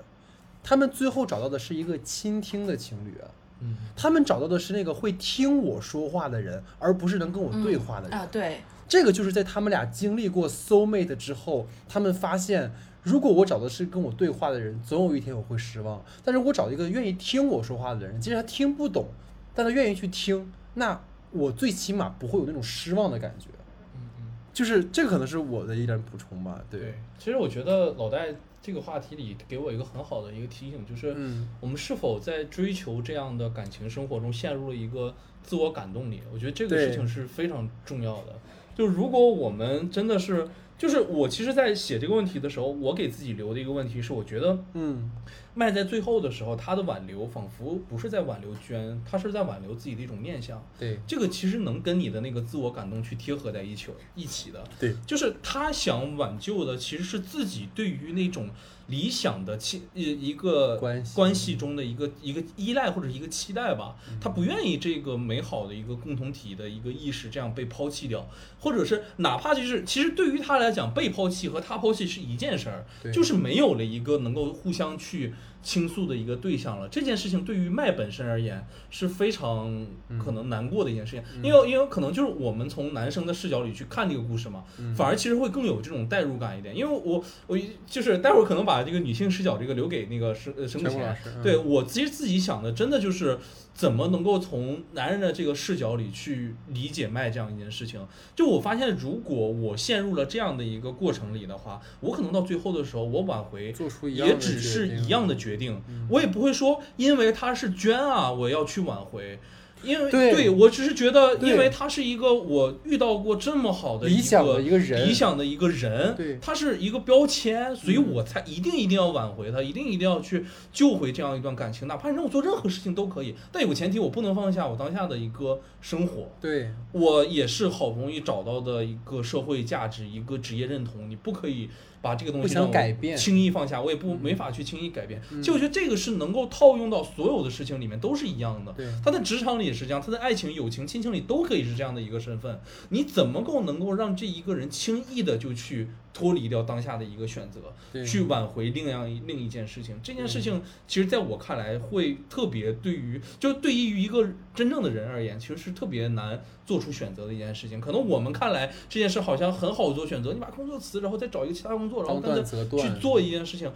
他们最后找到的是一个倾听的情侣。嗯，他们找到的是那个会听我说话的人，而不是能跟我对话的人。啊，对，这个就是在他们俩经历过 soul mate 之后，他们发现。如果我找的是跟我对话的人，总有一天我会失望。但是我找一个愿意听我说话的人，即使他听不懂，但他愿意去听，那我最起码不会有那种失望的感觉。嗯嗯，就是这个可能是我的一点补充吧。对，其实我觉得老戴这个话题里给我一个很好的一个提醒，就是我们是否在追求这样的感情生活中陷入了一个自我感动里？我觉得这个事情是非常重要的。就如果我们真的是。就是我其实，在写这个问题的时候，我给自己留的一个问题是，我觉得，嗯，麦在最后的时候，他的挽留仿佛不是在挽留娟，他是在挽留自己的一种念想。对，这个其实能跟你的那个自我感动去贴合在一起一起的。对，就是他想挽救的其实是自己对于那种。理想的期一一个关系关系中的一个一个依赖或者一个期待吧，他不愿意这个美好的一个共同体的一个意识这样被抛弃掉，或者是哪怕就是其实对于他来讲，被抛弃和他抛弃是一件事儿，就是没有了一个能够互相去。倾诉的一个对象了，这件事情对于麦本身而言是非常可能难过的一件事情，因为因为可能就是我们从男生的视角里去看这个故事嘛，反而其实会更有这种代入感一点。因为我我就是待会儿可能把这个女性视角这个留给那个生呃生前，对我其实自己想的真的就是。怎么能够从男人的这个视角里去理解卖这样一件事情？就我发现，如果我陷入了这样的一个过程里的话，我可能到最后的时候，我挽回做出也只是一样的决定，我也不会说因为他是捐啊，我要去挽回。因为对。我只是觉得，因为他是一个我遇到过这么好的理想的一个人，理想的一个人，他是一个标签，所以我才一定一定要挽回他，一定一定要去救回这样一段感情，哪怕你让我做任何事情都可以，但有个前提，我不能放下我当下的一个生活。对。我也是好不容易找到的一个社会价值，一个职业认同，你不可以。把这个东西想改变，轻易放下，我也不没法去轻易改变。其实我觉得这个是能够套用到所有的事情里面都是一样的。对，他在职场里也是这样，他在爱情、友情、亲情里都可以是这样的一个身份。你怎么够能够让这一个人轻易的就去？脱离掉当下的一个选择，去挽回另样另一件事情。这件事情其实在我看来会特别对于，就对于一个真正的人而言，其实是特别难做出选择的一件事情。可能我们看来这件事好像很好做选择，你把工作辞，然后再找一个其他工作，然后跟着去做一件事情，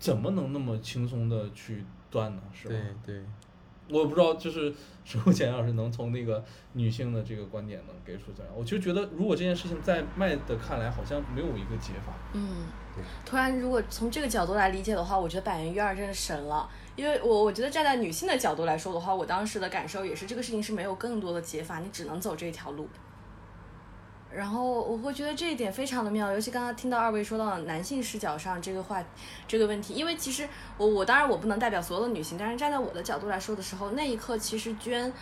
怎么能那么轻松的去断呢？是吧？对对。我不知道，就是首先要是能从那个女性的这个观点能给出怎样，我就觉得如果这件事情在麦的看来好像没有一个解法。嗯，突然如果从这个角度来理解的话，我觉得百元育儿真的神了，因为我我觉得站在女性的角度来说的话，我当时的感受也是这个事情是没有更多的解法，你只能走这条路。然后我会觉得这一点非常的妙，尤其刚刚听到二位说到男性视角上这个话，这个问题，因为其实我我当然我不能代表所有的女性，但是站在我的角度来说的时候，那一刻其实娟，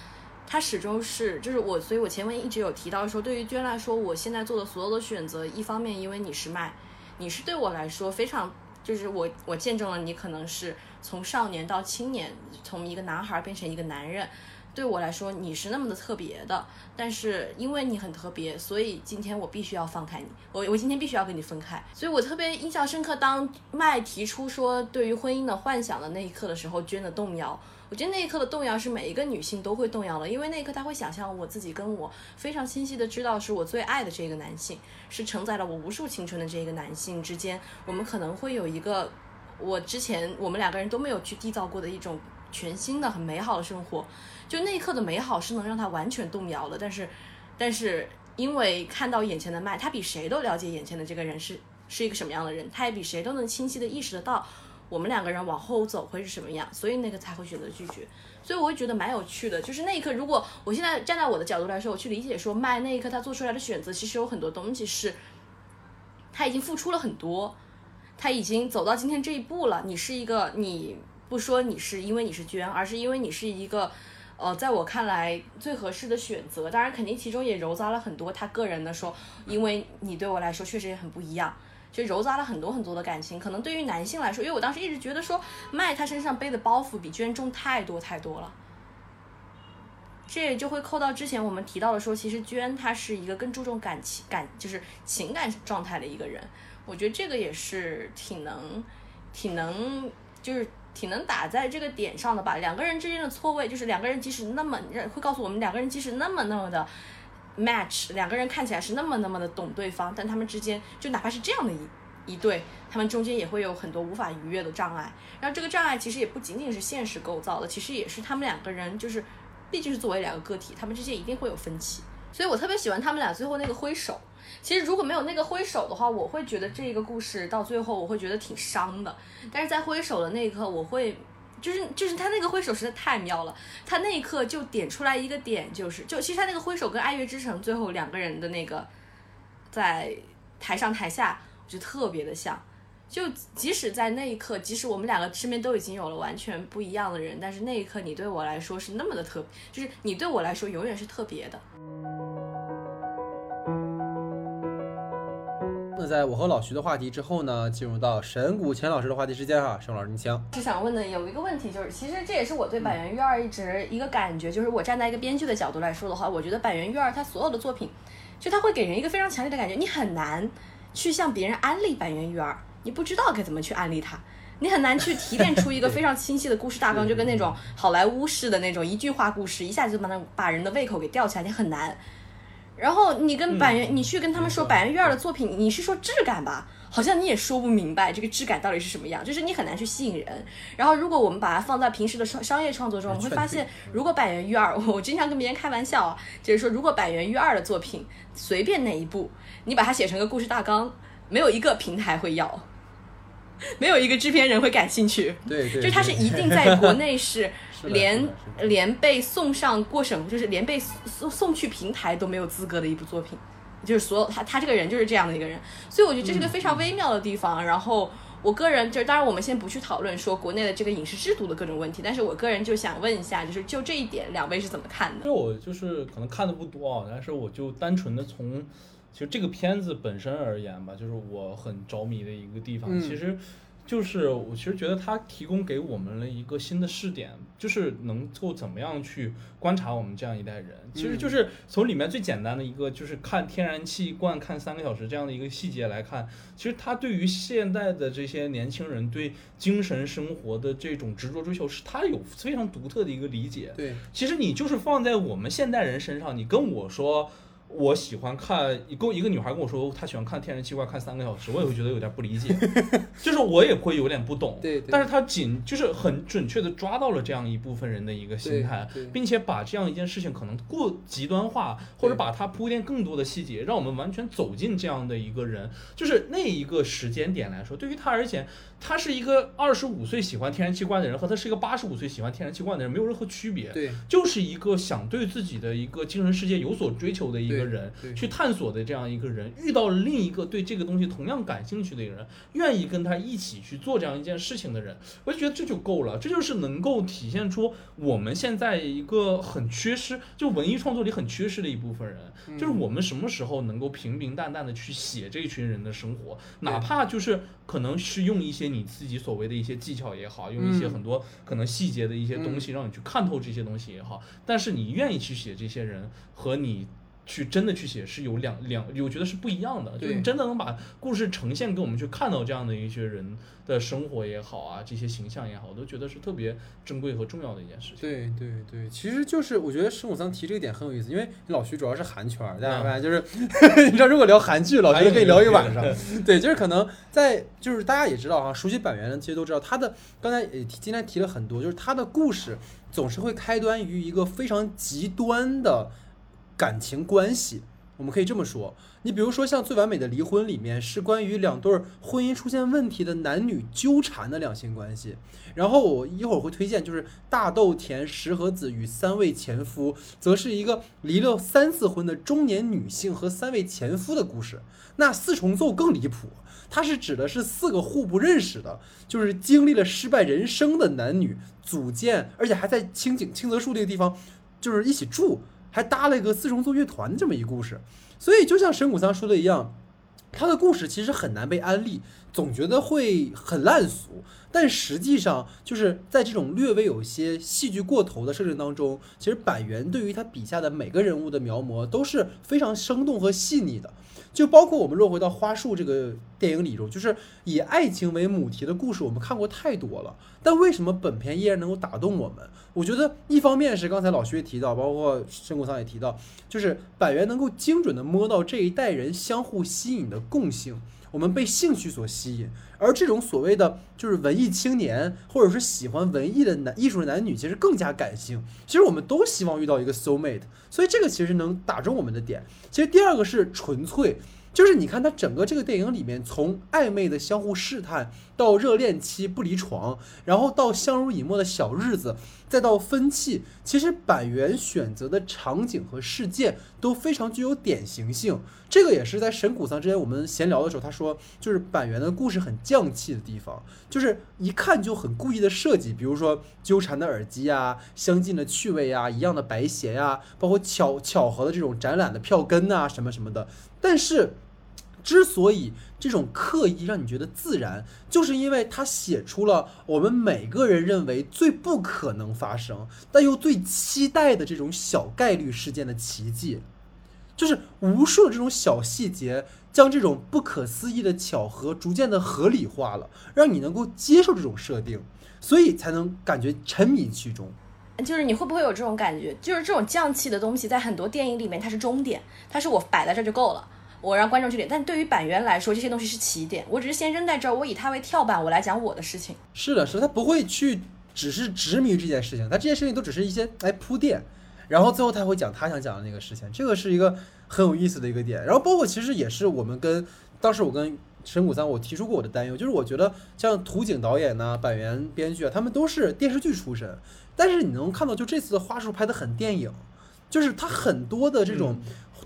她始终是就是我，所以我前面一直有提到说，对于娟来说，我现在做的所有的选择，一方面因为你是麦，你是对我来说非常，就是我我见证了你可能是从少年到青年，从一个男孩变成一个男人。对我来说你是那么的特别的，但是因为你很特别，所以今天我必须要放开你，我我今天必须要跟你分开。所以我特别印象深刻，当麦提出说对于婚姻的幻想的那一刻的时候，娟的动摇。我觉得那一刻的动摇是每一个女性都会动摇的，因为那一刻她会想象我自己跟我非常清晰的知道是我最爱的这个男性，是承载了我无数青春的这个男性之间，我们可能会有一个我之前我们两个人都没有去缔造过的一种全新的很美好的生活。就那一刻的美好是能让他完全动摇的，但是，但是因为看到眼前的麦，他比谁都了解眼前的这个人是是一个什么样的人，他也比谁都能清晰的意识得到。我们两个人往后走会是什么样，所以那个才会选择拒绝，所以我会觉得蛮有趣的。就是那一刻，如果我现在站在我的角度来说，我去理解说麦那一刻他做出来的选择，其实有很多东西是他已经付出了很多，他已经走到今天这一步了。你是一个，你不说你是因为你是娟，而是因为你是一个，呃，在我看来最合适的选择。当然，肯定其中也糅杂了很多他个人的说，因为你对我来说确实也很不一样。就糅杂了很多很多的感情，可能对于男性来说，因为我当时一直觉得说，麦他身上背的包袱比娟重太多太多了。这也就会扣到之前我们提到的说，其实娟她是一个更注重感情感，就是情感状态的一个人。我觉得这个也是挺能，挺能，就是挺能打在这个点上的吧。两个人之间的错位，就是两个人即使那么，会告诉我们两个人即使那么那么的。match 两个人看起来是那么那么的懂对方，但他们之间就哪怕是这样的一一对，他们中间也会有很多无法逾越的障碍。然后这个障碍其实也不仅仅是现实构造的，其实也是他们两个人就是，毕竟是作为两个个体，他们之间一定会有分歧。所以我特别喜欢他们俩最后那个挥手。其实如果没有那个挥手的话，我会觉得这个故事到最后我会觉得挺伤的。但是在挥手的那一刻，我会。就是就是他那个挥手实在太妙了，他那一刻就点出来一个点，就是就其实他那个挥手跟《爱乐之城》最后两个人的那个在台上台下，我觉得特别的像。就即使在那一刻，即使我们两个身边都已经有了完全不一样的人，但是那一刻你对我来说是那么的特，就是你对我来说永远是特别的。那在我和老徐的话题之后呢，进入到神谷钱老师的话题时间哈，沈老师您请。是想问的有一个问题，就是其实这也是我对板垣育二一直一个感觉，就是我站在一个编剧的角度来说的话，我觉得板垣育二他所有的作品，就他会给人一个非常强烈的感觉，你很难去向别人安利板垣育二，你不知道该怎么去安利他，你很难去提炼出一个 非常清晰的故事大纲，就跟那种好莱坞式的那种一句话故事，一下子就把那把人的胃口给吊起来，你很难。然后你跟板垣，你去跟他们说板垣育二的作品，你是说质感吧？好像你也说不明白这个质感到底是什么样，就是你很难去吸引人。然后如果我们把它放在平时的商商业创作中，我们会发现，如果板垣育二，我经常跟别人开玩笑啊，就是说如果板垣育二的作品随便哪一部，你把它写成个故事大纲，没有一个平台会要，没有一个制片人会感兴趣。对对，就他是一定在国内是。连连被送上过审，就是连被送送去平台都没有资格的一部作品，就是所有他他这个人就是这样的一个人，所以我觉得这是个非常微妙的地方。然后我个人就是当然我们先不去讨论说国内的这个影视制度的各种问题，但是我个人就想问一下，就是就这一点，两位是怎么看的？就我就是可能看的不多啊，但是我就单纯的从其实这个片子本身而言吧，就是我很着迷的一个地方，其实。就是我其实觉得它提供给我们了一个新的视点，就是能够怎么样去观察我们这样一代人。其实就是从里面最简单的一个，就是看天然气罐看三个小时这样的一个细节来看，其实他对于现代的这些年轻人对精神生活的这种执着追求，是他有非常独特的一个理解。对，其实你就是放在我们现代人身上，你跟我说。我喜欢看，跟一个女孩跟我说她喜欢看天然气罐看三个小时，我也会觉得有点不理解，就是我也会有点不懂。对，但是她仅就是很准确的抓到了这样一部分人的一个心态，并且把这样一件事情可能过极端化，或者把它铺垫更多的细节，让我们完全走进这样的一个人，就是那一个时间点来说，对于他而言。他是一个二十五岁喜欢天然气罐的人，和他是一个八十五岁喜欢天然气罐的人没有任何区别，对，就是一个想对自己的一个精神世界有所追求的一个个人去探索的这样一个人，遇到了另一个对这个东西同样感兴趣的一个人，愿意跟他一起去做这样一件事情的人，我就觉得这就够了，这就是能够体现出我们现在一个很缺失，就文艺创作里很缺失的一部分人，嗯。就是我们什么时候能够平平淡淡的去写这群人的生活，哪怕就是可能是用一些你自己所谓的一些技巧也好，用一些嗯很多可能细节的一些东西让你去看透这些东西也好，但是你愿意去写这些人和你。去真的去写是有两两，我觉得是不一样的。就是真的能把故事呈现给我们去看到这样的一些人的生活也好啊，这些形象也好，我都觉得是特别珍贵和重要的一件事情。对对对，其实就是我觉得申武桑提这个点很有意思，因为老徐主要是韩圈儿，大家发现就是，你知道如果聊韩剧，老徐可以聊一晚上。对，就是可能在就是大家也知道哈，熟悉板垣的其实都知道，他的刚才也提今天提了很多，就是他的故事总是会开端于一个非常极端的感情关系。我们可以这么说，你比如说像《最完美的离婚》里面是关于两对婚姻出现问题的男女纠缠的两性关系，然后我一会儿会推荐，就是大豆田石和子与三位前夫，则是一个离了三次婚的中年女性和三位前夫的故事。那四重奏更离谱，它是指的是四个互不认识的，就是经历了失败人生的男女组建，而且还在清景清泽树这个地方，就是一起住，还搭了一个四重奏乐团这么一故事。所以就像神谷仓说的一样，他的故事其实很难被安利，总觉得会很烂俗。但实际上，就是在这种略微有些戏剧过头的设定当中，其实板垣对于他笔下的每个人物的描摹都是非常生动和细腻的。就包括我们落回到《花束》这个电影里头，就是以爱情为母题的故事，我们看过太多了。但为什么本片依然能够打动我们？我觉得一方面是刚才老徐也提到，包括申国桑也提到，就是板垣能够精准的摸到这一代人相互吸引的共性。我们被兴趣所吸引，而这种所谓的就是文艺青年，或者是喜欢文艺的男艺术的男女，其实更加感性。其实我们都希望遇到一个 soul mate，所以这个其实能打中我们的点。其实第二个是纯粹，就是你看他整个这个电影里面，从暧昧的相互试探，到热恋期不离床，然后到相濡以沫的小日子，再到分歧，其实板垣选择的场景和事件都非常具有典型性。这个也是在神谷桑之前我们闲聊的时候，他说就是板垣的故事很匠气的地方，就是一看就很故意的设计，比如说纠缠的耳机啊，相近的趣味啊，一样的白鞋呀、包括巧巧合的这种展览的票根啊，什么什么的。但是之所以这种刻意让你觉得自然，就是因为他写出了我们每个人认为最不可能发生，但又最期待的这种小概率事件的奇迹。就是无数的这种小细节，将这种不可思议的巧合逐渐的合理化了，让你能够接受这种设定，所以才能感觉沉迷其中。就是你会不会有这种感觉？就是这种匠气的东西，在很多电影里面它是终点，它是我摆在这就够了，我让观众去点。但对于板垣来说，这些东西是起点，我只是先扔在这儿，我以它为跳板，我来讲我的事情。是的，是的他不会去只是执迷这件事情，他这件事情都只是一些来铺垫，然后最后他会讲他想讲的那个事情，这个是一个很有意思的一个点。然后包括其实也是我们跟当时我跟神谷三我提出过我的担忧，就是我觉得像土井导演呐、板垣编剧啊，他们都是电视剧出身，但是你能看到就这次的花束拍的很电影，就是他很多的这种。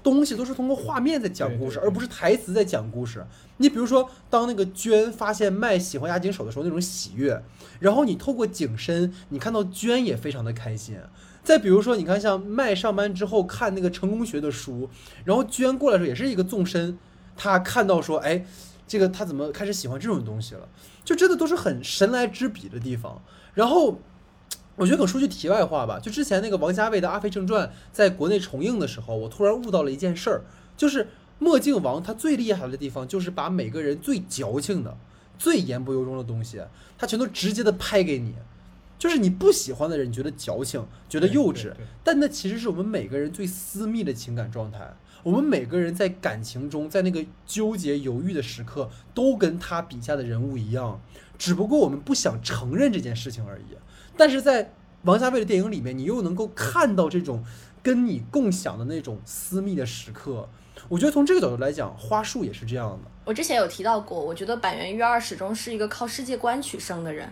东西都是通过画面在讲故事，而不是台词在讲故事。你比如说，当那个娟发现麦喜欢押井守的时候，那种喜悦，然后你透过景深，你看到娟也非常的开心。再比如说，你看像麦上班之后看那个成功学的书，然后娟过来的时候也是一个纵深，他看到说，哎，这个他怎么开始喜欢这种东西了？就真的都是很神来之笔的地方。然后。我觉得可说句题外话吧，就之前那个王家卫的《阿飞正传》在国内重映的时候，我突然悟到了一件事儿，就是墨镜王他最厉害的地方，就是把每个人最矫情的、最言不由衷的东西，他全都直接的拍给你。就是你不喜欢的人，你觉得矫情，觉得幼稚但那其实是我们每个人最私密的情感状态。我们每个人在感情中，在那个纠结犹豫的时刻，都跟他笔下的人物一样，只不过我们不想承认这件事情而已。但是在王家卫的电影里面，你又能够看到这种跟你共享的那种私密的时刻。我觉得从这个角度来讲，花束也是这样的。我之前有提到过，我觉得板垣瑞二始终是一个靠世界观取胜的人。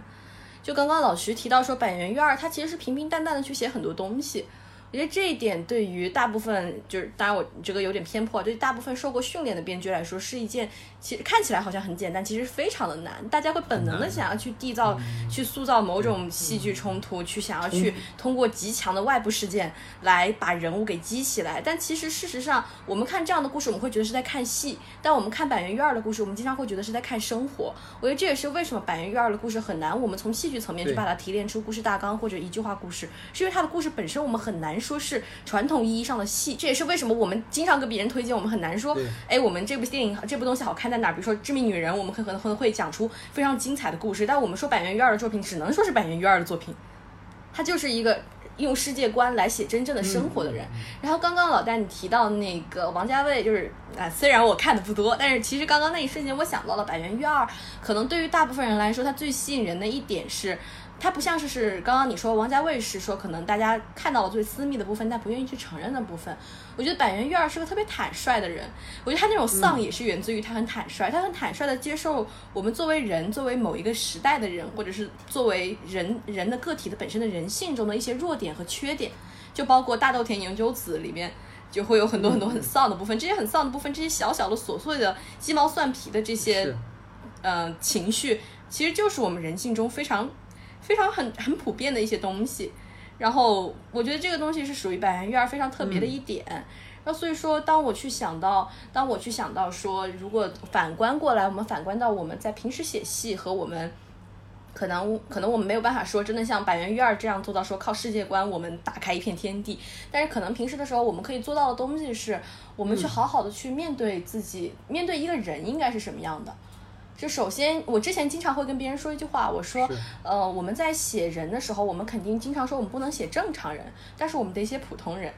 就刚刚老徐提到说，板垣瑞二他其实是平平淡淡的去写很多东西。我觉得这一点对于大部分就是，当然我这个有点偏颇，对大部分受过训练的编剧来说，是一件其实看起来好像很简单，其实非常的难。大家会本能的想要去缔造、去塑造某种戏剧冲突，去想要去通过极强的外部事件来把人物给激起来。但其实事实上，我们看这样的故事，我们会觉得是在看戏；但我们看板垣院二的故事，我们经常会觉得是在看生活。我觉得这也是为什么板垣院二的故事很难，我们从戏剧层面去把它提炼出故事大纲或者一句话故事，是因为它的故事本身我们很难说是传统意义上的戏。这也是为什么我们经常跟别人推荐，我们很难说对，哎，我们这部电影这部东西好看在哪儿？比如说《致命女人》，我们可能会会讲出非常精彩的故事，但我们说板垣瑞二的作品，只能说是板垣瑞二的作品，他就是一个。用世界观来写真正的生活的人。然后刚刚老戴你提到那个王家卫，就是啊，虽然我看的不多，但是其实刚刚那一瞬间我想到了板垣瑞二，可能对于大部分人来说，他最吸引人的一点是。他不像是是刚刚你说王家卫是说可能大家看到了最私密的部分，但不愿意去承认的部分。我觉得板垣瑞二是个特别坦率的人，我觉得他那种丧也是源自于他很坦率，他很坦率的接受我们作为人，作为某一个时代的人，或者是作为人人的个体的本身的人性中的一些弱点和缺点，就包括大豆田研究子里面。就会有很多很多很丧的部分，这些很丧的部分，这些小小的琐碎的鸡毛蒜皮的这些嗯，呃情绪，其实就是我们人性中非常非常很很普遍的一些东西。然后我觉得这个东西是属于百元育儿非常特别的一点。然后所以说，当我去想到，当我去想到说，如果反观过来，我们反观到我们在平时写戏和我们。可能可能我们没有办法说真的像百元育二这样做到说靠世界观我们打开一片天地，但是可能平时的时候我们可以做到的东西是，我们去好好的去面对自己，面对一个人应该是什么样的。就首先，我之前经常会跟别人说一句话，我说，呃，我们在写人的时候，我们肯定经常说我们不能写正常人，但是我们得写普通人。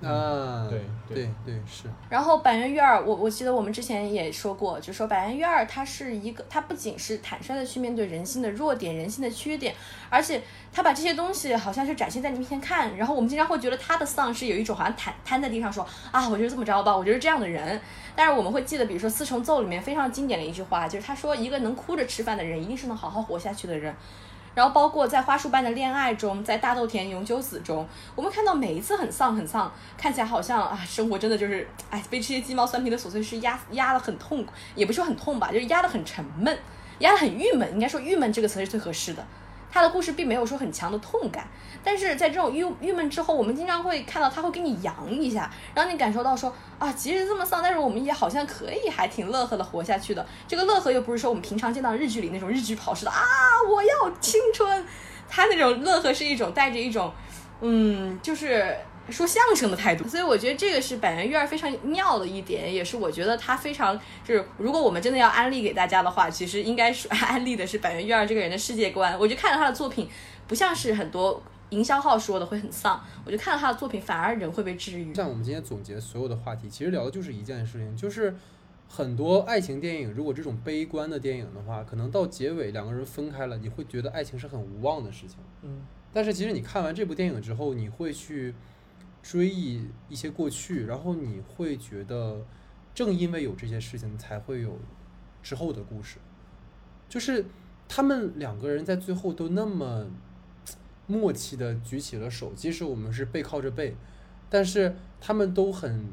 啊，对对对对是，然后板垣育二，我我记得我们之前也说过，就说板垣育二他是一个，他不仅是坦率的去面对人性的弱点、人性的缺点，而且他把这些东西好像是展现在你面前看。然后我们经常会觉得他的丧是有一种好像瘫瘫在地上说啊，我就是这么着吧，我就是这样的人。但是我们会记得，比如说《四重奏》里面非常经典的一句话，就是他说一个能哭着吃饭的人，一定是能好好活下去的人。然后包括在花束般的恋爱中，在大豆田永久子中，我们看到每一次很丧很丧，看起来好像啊，生活真的就是哎，被这些鸡毛蒜皮的琐碎事压压得很痛，也不是说很痛吧，就是压得很沉闷，压得很郁闷。应该说郁闷这个词是最合适的。他的故事并没有说很强的痛感，但是在这种郁郁闷之后，我们经常会看到他会给你扬一下，让你感受到说啊，即使这么丧，但是我们也好像可以还挺乐呵的活下去的。这个乐呵又不是说我们平常见到日剧里那种日剧跑式的啊，我要青春，他那种乐呵是一种带着一种嗯，就是。说相声的态度，所以我觉得这个是板垣瑞二非常妙的一点，也是我觉得他非常就是，如果我们真的要安利给大家的话，其实应该是 安利的是板垣瑞二这个人的世界观。我就看了他的作品，不像是很多营销号说的会很丧，我就看了他的作品，反而人会被治愈。像我们今天总结所有的话题，其实聊的就是一件事情，就是很多爱情电影，如果这种悲观的电影的话，可能到结尾两个人分开了，你会觉得爱情是很无望的事情。嗯，但是其实你看完这部电影之后，你会去追忆一些过去，然后你会觉得，正因为有这些事情，才会有之后的故事。就是他们两个人在最后都那么默契的举起了手，即使我们是背靠着背，但是他们都很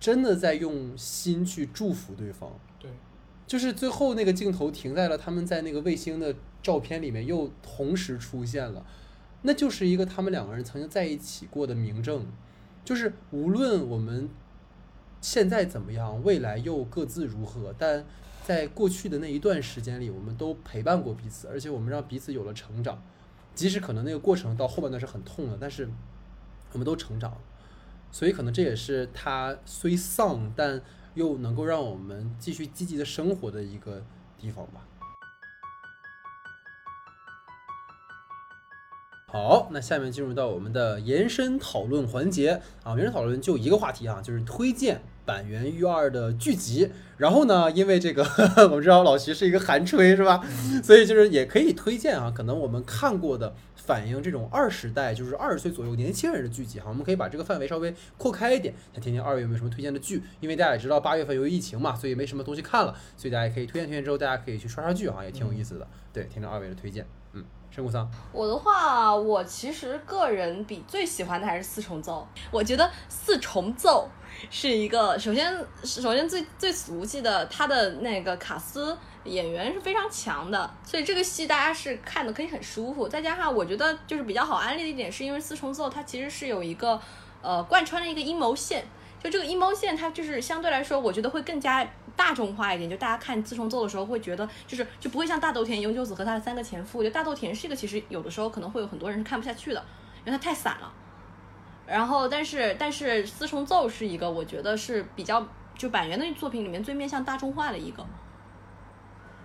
真的在用心去祝福对方。对，就是最后那个镜头停在了他们在那个卫星的照片里面，又同时出现了，那就是一个他们两个人曾经在一起过的明证。就是无论我们现在怎么样，未来又各自如何，但在过去的那一段时间里，我们都陪伴过彼此，而且我们让彼此有了成长。即使可能那个过程到后半段是很痛的，但是我们都成长了。所以可能这也是他虽丧，但又能够让我们继续积极的生活的一个地方吧。好，那下面进入到我们的延伸讨论环节啊，延伸讨论就一个话题啊，就是推荐板垣裕二的剧集。然后呢，因为这个 我们知道老徐是一个韩吹是吧？所以就是也可以推荐啊，可能我们看过的反映这种二十代，就是二十岁左右年轻人的剧集哈，我们可以把这个范围稍微扩开一点，想听听二月有没有什么推荐的剧？因为大家也知道八月份由于疫情嘛，所以没什么东西看了，所以大家也可以推荐推荐之后，大家可以去刷刷剧哈，也挺有意思的。对，听听二位的推荐，神谷桑，我的话，我其实个人比最喜欢的还是四重奏。我觉得四重奏是一个，首先首先最最俗气的，它的那个卡斯演员是非常强的，所以这个戏大家是看的可以很舒服。再加上我觉得就是比较好安利的一点，是因为四重奏它其实是有一个呃贯穿的一个阴谋线，就这个阴谋线它就是相对来说，我觉得会更加。大众化一点，就大家看四重奏的时候会觉得，就是就不会像大豆田永久子和他的三个前夫。我觉得大豆田是一个，其实有的时候可能会有很多人是看不下去的，因为它太散了。然后，但是但是四重奏是一个，我觉得是比较就板垣的作品里面最面向大众化的一个。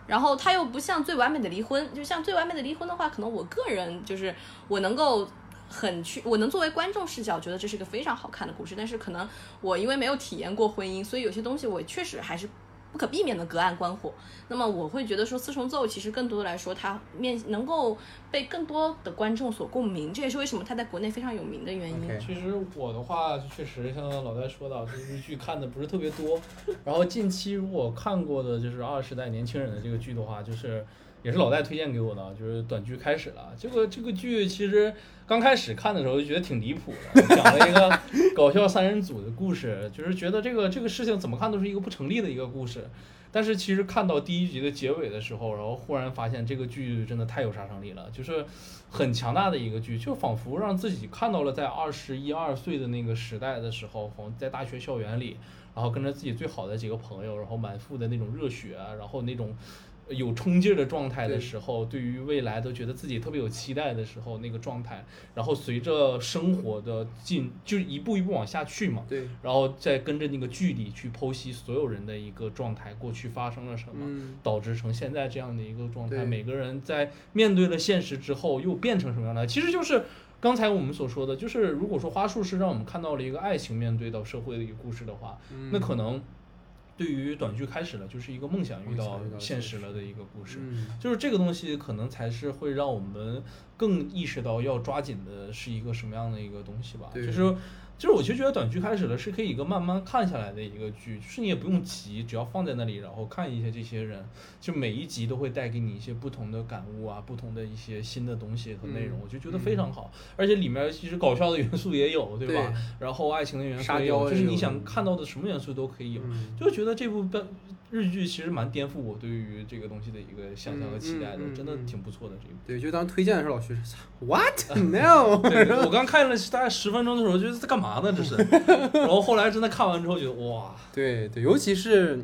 然后他又不像最完美的离婚，就像最完美的离婚的话，可能我个人就是我能够很去，我能作为观众视角觉得这是一个非常好看的故事。但是可能我因为没有体验过婚姻，所以有些东西我确实还是。不可避免的隔岸观火，那么我会觉得说四重奏其实更多的来说，它面能够被更多的观众所共鸣，这也是为什么它在国内非常有名的原因。其实我的话确实像老戴说到，就是剧看的不是特别多，然后近期如果看过的就是二十代年轻人的这个剧的话，就是也是老戴推荐给我的，就是短剧开始了。这个这个剧其实刚开始看的时候就觉得挺离谱的，讲了一个 搞笑三人组的故事，就是觉得这个这个事情怎么看都是一个不成立的一个故事。但是其实看到第一集的结尾的时候，然后忽然发现这个剧真的太有杀伤力了，就是很强大的一个剧，就仿佛让自己看到了在二十一二岁的那个时代的时候，在大学校园里，然后跟着自己最好的几个朋友，然后满腹的那种热血，然后那种。有冲劲儿的状态的时候，对于未来都觉得自己特别有期待的时候，那个状态，然后随着生活的进，就一步一步往下去嘛。对。然后再跟着那个剧里去剖析所有人的一个状态，过去发生了什么，导致成现在这样的一个状态。每个人在面对了现实之后，又变成什么样的？其实就是刚才我们所说的，就是如果说花束是让我们看到了一个爱情面对到社会的一个故事的话，那可能。对于短剧开始了，就是一个梦想遇到现实了的一个故事，就是这个东西可能才是会让我们更意识到要抓紧的是一个什么样的一个东西吧，就是。就是我其实觉得短剧开始了是可以一个慢慢看下来的一个剧，就是你也不用急，只要放在那里，然后看一下这些人，就每一集都会带给你一些不同的感悟啊，不同的一些新的东西和内容，我就觉得非常好。而且里面其实搞笑的元素也有，对吧？然后爱情的元素也有，就是你想看到的什么元素都可以有。就觉得这部日剧其实蛮颠覆我对于这个东西的一个想象和期待的，真的挺不错的。这部对，就当推荐的时候，老徐说 What no？我刚看了大概十分钟的时候，觉得在干嘛？呢？这是，然后后来真的看完之后觉得哇，对对，尤其是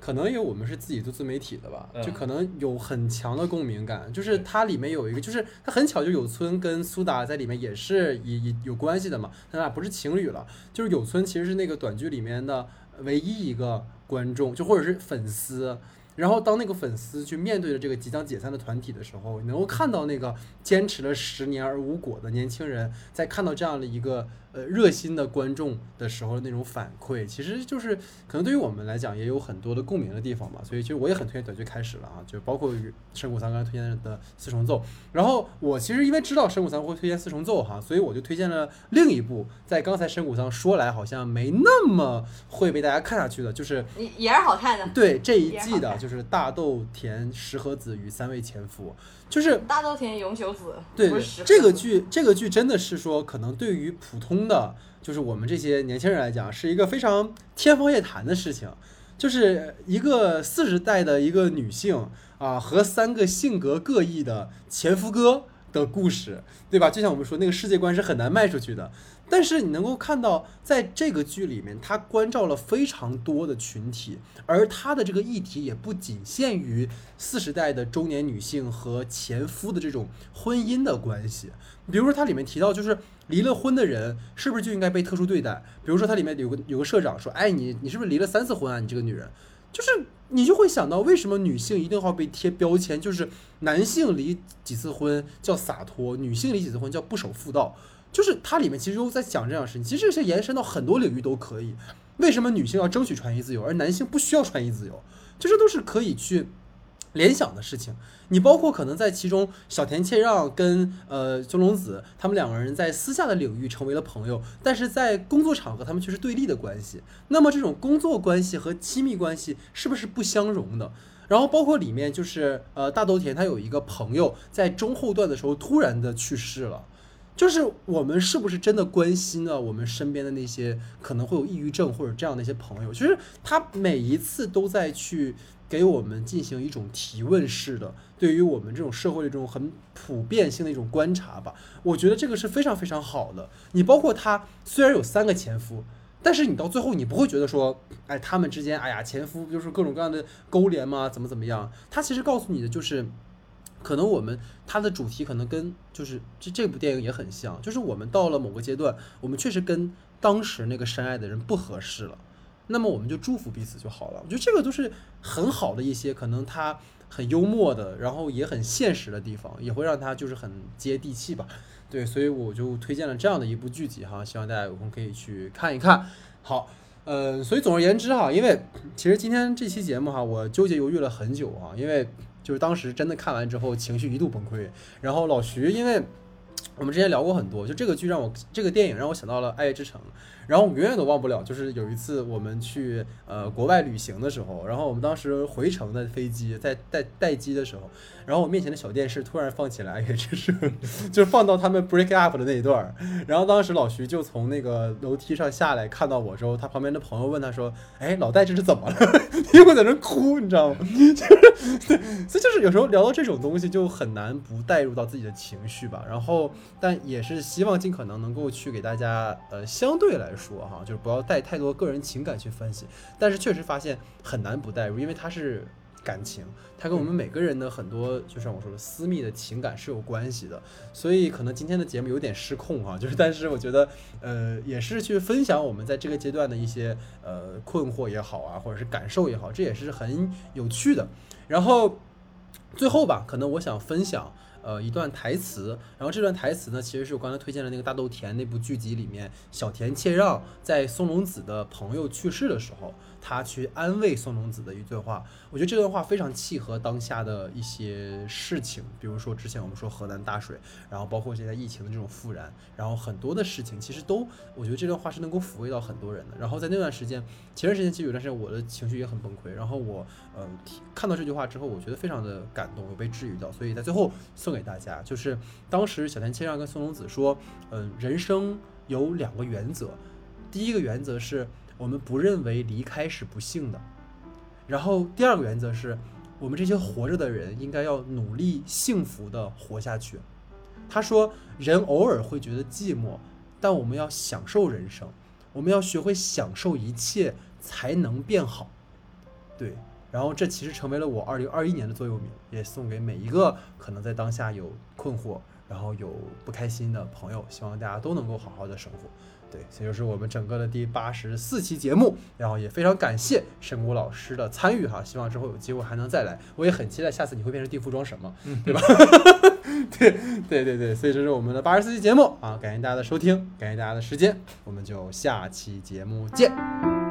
可能因为我们是自己做自媒体的吧，就可能有很强的共鸣感。就是它里面有一个，就是它很巧，就有村跟苏打在里面也是也也有关系的嘛，他俩不是情侣了。就是有村其实是那个短剧里面的唯一一个观众，就或者是粉丝。然后当那个粉丝去面对着这个即将解散的团体的时候，能够看到那个坚持了十年而无果的年轻人，在看到这样的一个。呃，热心的观众的时候那种反馈，其实就是可能对于我们来讲也有很多的共鸣的地方吧。所以其实我也很推荐短剧开始了啊，就包括深谷三刚才推荐的四重奏。然后我其实因为知道深谷三会推荐四重奏哈，所以我就推荐了另一部，在刚才深谷三说来好像没那么会被大家看下去的，就是也也是好看的。对这一季的就是大豆田石和子与三位前夫。就是大豆田永久子，对这个剧，这个剧真的是说，可能对于普通的，就是我们这些年轻人来讲，是一个非常天方夜谭的事情。就是一个四十代的一个女性啊，和三个性格各异的前夫哥的故事，对吧？就像我们说，那个世界观是很难卖出去的。但是你能够看到，在这个剧里面，他关照了非常多的群体，而他的这个议题也不仅限于四十代的中年女性和前夫的这种婚姻的关系。比如说，它里面提到，就是离了婚的人是不是就应该被特殊对待？比如说，它里面有个有个社长说：“哎，你你是不是离了三次婚啊？你这个女人，就是你就会想到，为什么女性一定要被贴标签？就是男性离几次婚叫洒脱，女性离几次婚叫不守妇道。”就是它里面其实都在讲这样的事情，其实这些延伸到很多领域都可以。为什么女性要争取穿衣自由，而男性不需要穿衣自由？就这都是可以去联想的事情。你包括可能在其中，小田切让跟呃松隆子他们两个人在私下的领域成为了朋友，但是在工作场合他们却是对立的关系。那么这种工作关系和亲密关系是不是不相容的？然后包括里面就是呃大豆田他有一个朋友在中后段的时候突然的去世了。就是我们是不是真的关心了我们身边的那些可能会有抑郁症或者这样的一些朋友？其实他每一次都在去给我们进行一种提问式的，对于我们这种社会的这种很普遍性的一种观察吧。我觉得这个是非常非常好的。你包括他虽然有三个前夫，但是你到最后你不会觉得说，哎，他们之间，哎呀，前夫不就是各种各样的勾连吗？怎么怎么样？他其实告诉你的就是。可能我们它的主题可能跟就是这这部电影也很像，就是我们到了某个阶段，我们确实跟当时那个深爱的人不合适了，那么我们就祝福彼此就好了。我觉得这个都是很好的一些，可能他很幽默的，然后也很现实的地方，也会让他就是很接地气吧。对，所以我就推荐了这样的一部剧集哈，希望大家有空可以去看一看。好，嗯，所以总而言之哈，因为其实今天这期节目哈，我纠结犹豫了很久啊，因为。就是当时真的看完之后，情绪一度崩溃。然后老徐，因为我们之前聊过很多，就这个剧让我，这个电影让我想到了《爱乐之城》。然后我永远都忘不了，就是有一次我们去呃国外旅行的时候，然后我们当时回程的飞机在待待机的时候，然后我面前的小电视突然放起来，也就是就是放到他们 break up 的那一段然后当时老徐就从那个楼梯上下来，看到我之后，他旁边的朋友问他说：“哎，老戴这是怎么了？因为在那哭，你知道吗？” 就是对，所以就是有时候聊到这种东西，就很难不带入到自己的情绪吧。然后，但也是希望尽可能能够去给大家呃相对来。说哈，就是不要带太多个人情感去分析，但是确实发现很难不带入，因为它是感情，它跟我们每个人的很多，就像我说的私密的情感是有关系的，所以可能今天的节目有点失控哈，就是但是我觉得呃也是去分享我们在这个阶段的一些呃困惑也好啊，或者是感受也好，这也是很有趣的。然后最后吧，可能我想分享。呃，一段台词，然后这段台词呢，其实是我刚才推荐的那个大豆田那部剧集里面，小田切让在松隆子的朋友去世的时候。他去安慰松隆子的一段话，我觉得这段话非常契合当下的一些事情，比如说之前我们说河南大水，然后包括现在疫情的这种复燃，然后很多的事情其实都，我觉得这段话是能够抚慰到很多人的。然后在那段时间，前段时间其实有段时间我的情绪也很崩溃，然后我呃看到这句话之后，我觉得非常的感动，有被治愈到，所以在最后送给大家，就是当时小田切让跟松隆子说，嗯，人生有两个原则，第一个原则是。我们不认为离开是不幸的，然后第二个原则是，我们这些活着的人应该要努力幸福的活下去。他说，人偶尔会觉得寂寞，但我们要享受人生，我们要学会享受一切，才能变好。对，然后这其实成为了我二零二一年的座右铭，也送给每一个可能在当下有困惑，然后有不开心的朋友，希望大家都能够好好的生活。对，这就是我们整个的第八十四期节目，然后也非常感谢神谷老师的参与哈，希望之后有机会还能再来，我也很期待下次你会变成地服装什么，嗯对吧？对对对对，所以这是我们的八十四期节目啊，感谢大家的收听，感谢大家的时间，我们就下期节目见。